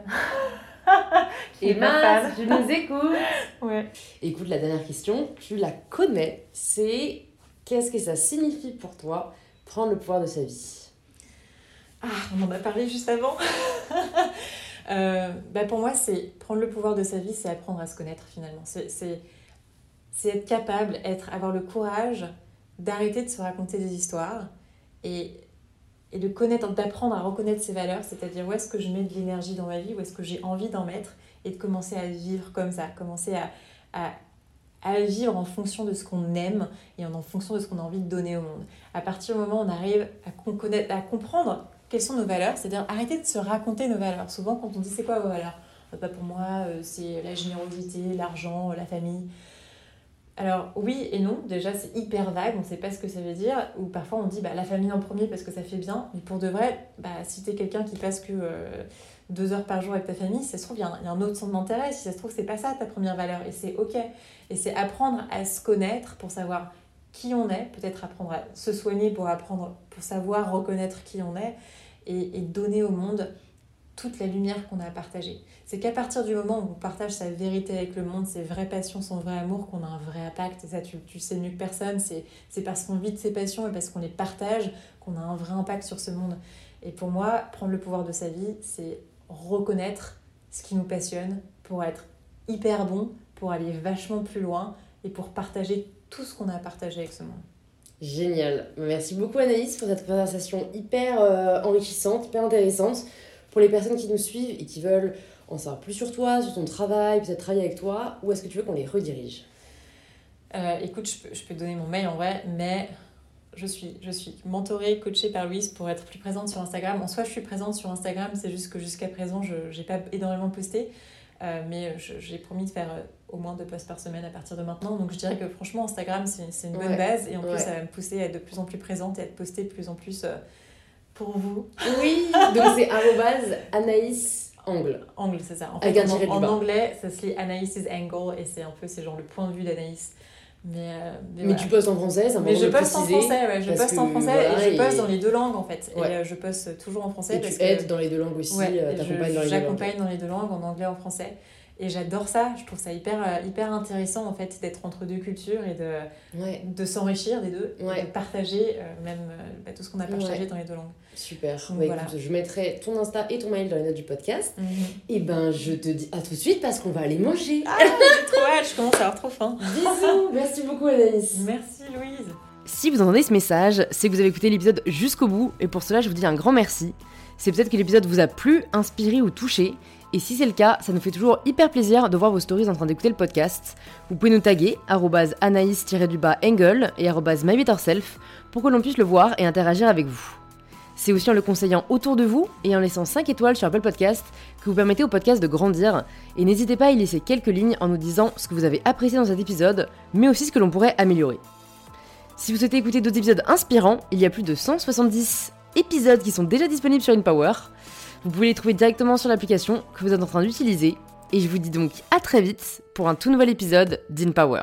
Fan. si tu nous écoutes Ouais. Écoute, la dernière question, tu la connais, c'est qu'est-ce que ça signifie pour toi prendre le pouvoir de sa vie? Ah, on en a parlé juste avant. Euh, bah pour moi, c'est prendre le pouvoir de sa vie, c'est apprendre à se connaître finalement. C'est, c'est, c'est être capable, être, avoir le courage d'arrêter de se raconter des histoires et, et de connaître, d'apprendre à reconnaître ses valeurs, c'est-à-dire où est-ce que je mets de l'énergie dans ma vie, où est-ce que j'ai envie d'en mettre et de commencer à vivre comme ça, commencer à, à, vivre en fonction de ce qu'on aime et en, fonction de ce qu'on a envie de donner au monde. À partir du moment où on arrive à, comprendre quelles sont nos valeurs, c'est-à-dire arrêter de se raconter nos valeurs. Souvent, quand on dit c'est quoi vos valeurs? Euh, Pour moi, euh, c'est la générosité, l'argent, la famille. Alors, oui et non, déjà c'est hyper vague, on ne sait pas ce que ça veut dire. Ou parfois on dit bah, la famille en premier parce que ça fait bien, mais pour de vrai, bah, si t'es quelqu'un qui passe que euh, deux heures par jour avec ta famille, ça se trouve, il y, a un- autre centre d'intérêt. Si ça se trouve, c'est pas ça ta première valeur, et c'est ok. Et c'est apprendre à se connaître pour savoir qui on est, peut-être apprendre à se soigner pour apprendre, pour savoir reconnaître qui on est et, donner au monde toute la lumière qu'on a à partager. C'est qu'à partir du moment où on partage sa vérité avec le monde, ses vraies passions, son vrai amour, qu'on a un vrai impact. Et ça, tu, tu sais mieux que personne. C'est parce qu'on vit de ses passions et parce qu'on les partage qu'on a un vrai impact sur ce monde. Et pour moi, prendre le pouvoir de sa vie, c'est reconnaître ce qui nous passionne pour être hyper bon, pour aller vachement plus loin et pour partager tout ce qu'on a à partager avec ce monde. Génial. Merci beaucoup Anaïs pour cette conversation hyper euh, enrichissante, hyper intéressante. Pour les personnes qui nous suivent et qui veulent en savoir plus sur toi, sur ton travail, peut-être travailler avec toi, où est-ce que tu veux qu'on les redirige? Euh, écoute, je peux, je peux te donner mon mail en vrai, mais je suis, je suis mentorée, coachée par Louise pour être plus présente sur Instagram. En soi, je suis présente sur Instagram, c'est juste que jusqu'à présent, je n'ai pas énormément posté, euh, mais j'ai promis de faire euh, au moins deux posts par semaine à partir de maintenant. Donc je dirais que franchement, Instagram, c'est une bonne Ouais, base et en plus, ouais. ça va me pousser à être de plus en plus présente et à être postée de plus en plus euh, pour vous. Oui, donc c'est Anaïs Angle. Angle, c'est ça. En, fait, en, anglais, ça se lit Anaïs's Angle et c'est un peu, c'est genre le point de vue d'Anaïs. Mais, euh, mais Mais voilà. tu postes en français, c'est Mais je poste en français, ouais, je poste en français voilà, et je poste et- dans les deux langues en fait. Ouais. Et euh, je poste toujours en français Et parce tu que aides dans les deux langues aussi, ouais, euh, et t'accompagnes dans les deux langues. j'accompagne dans les deux langues, en anglais, en français. Et j'adore ça, je trouve ça hyper, euh, hyper intéressant en fait d'être entre deux cultures et de, Ouais, de s'enrichir des deux, et de partager euh, même euh, bah, tout ce qu'on a partagé Ouais. dans les deux langues. super. Donc Bah, voilà. écoute, je mettrai ton Insta et ton mail dans les notes du podcast. Et ben, je te dis à tout de suite parce qu'on va aller manger. Ah, j'ai trop hâte, je commence à avoir trop faim. Bisous, merci beaucoup Anaïs. Merci Louise. Si vous entendez ce message, c'est que vous avez écouté l'épisode jusqu'au bout, et pour cela je vous dis un grand merci. C'est peut-être que l'épisode vous a plu, inspiré ou touché, et si c'est le cas, ça nous fait toujours hyper plaisir de voir vos stories en train d'écouter le podcast. Vous pouvez nous taguer, anaïs-angle et mybetterself, pour que l'on puisse le voir et interagir avec vous. C'est aussi en le conseillant autour de vous et en laissant 5 étoiles sur Apple Podcast que vous permettez au podcast de grandir, et n'hésitez pas à y laisser quelques lignes en nous disant ce que vous avez apprécié dans cet épisode, mais aussi ce que l'on pourrait améliorer. Si vous souhaitez écouter d'autres épisodes inspirants, il y a plus de 170 épisodes qui sont déjà disponibles sur InPower. Vous pouvez les trouver directement sur l'application que vous êtes en train d'utiliser. Et je vous dis donc à très vite pour un tout nouvel épisode d'InPower.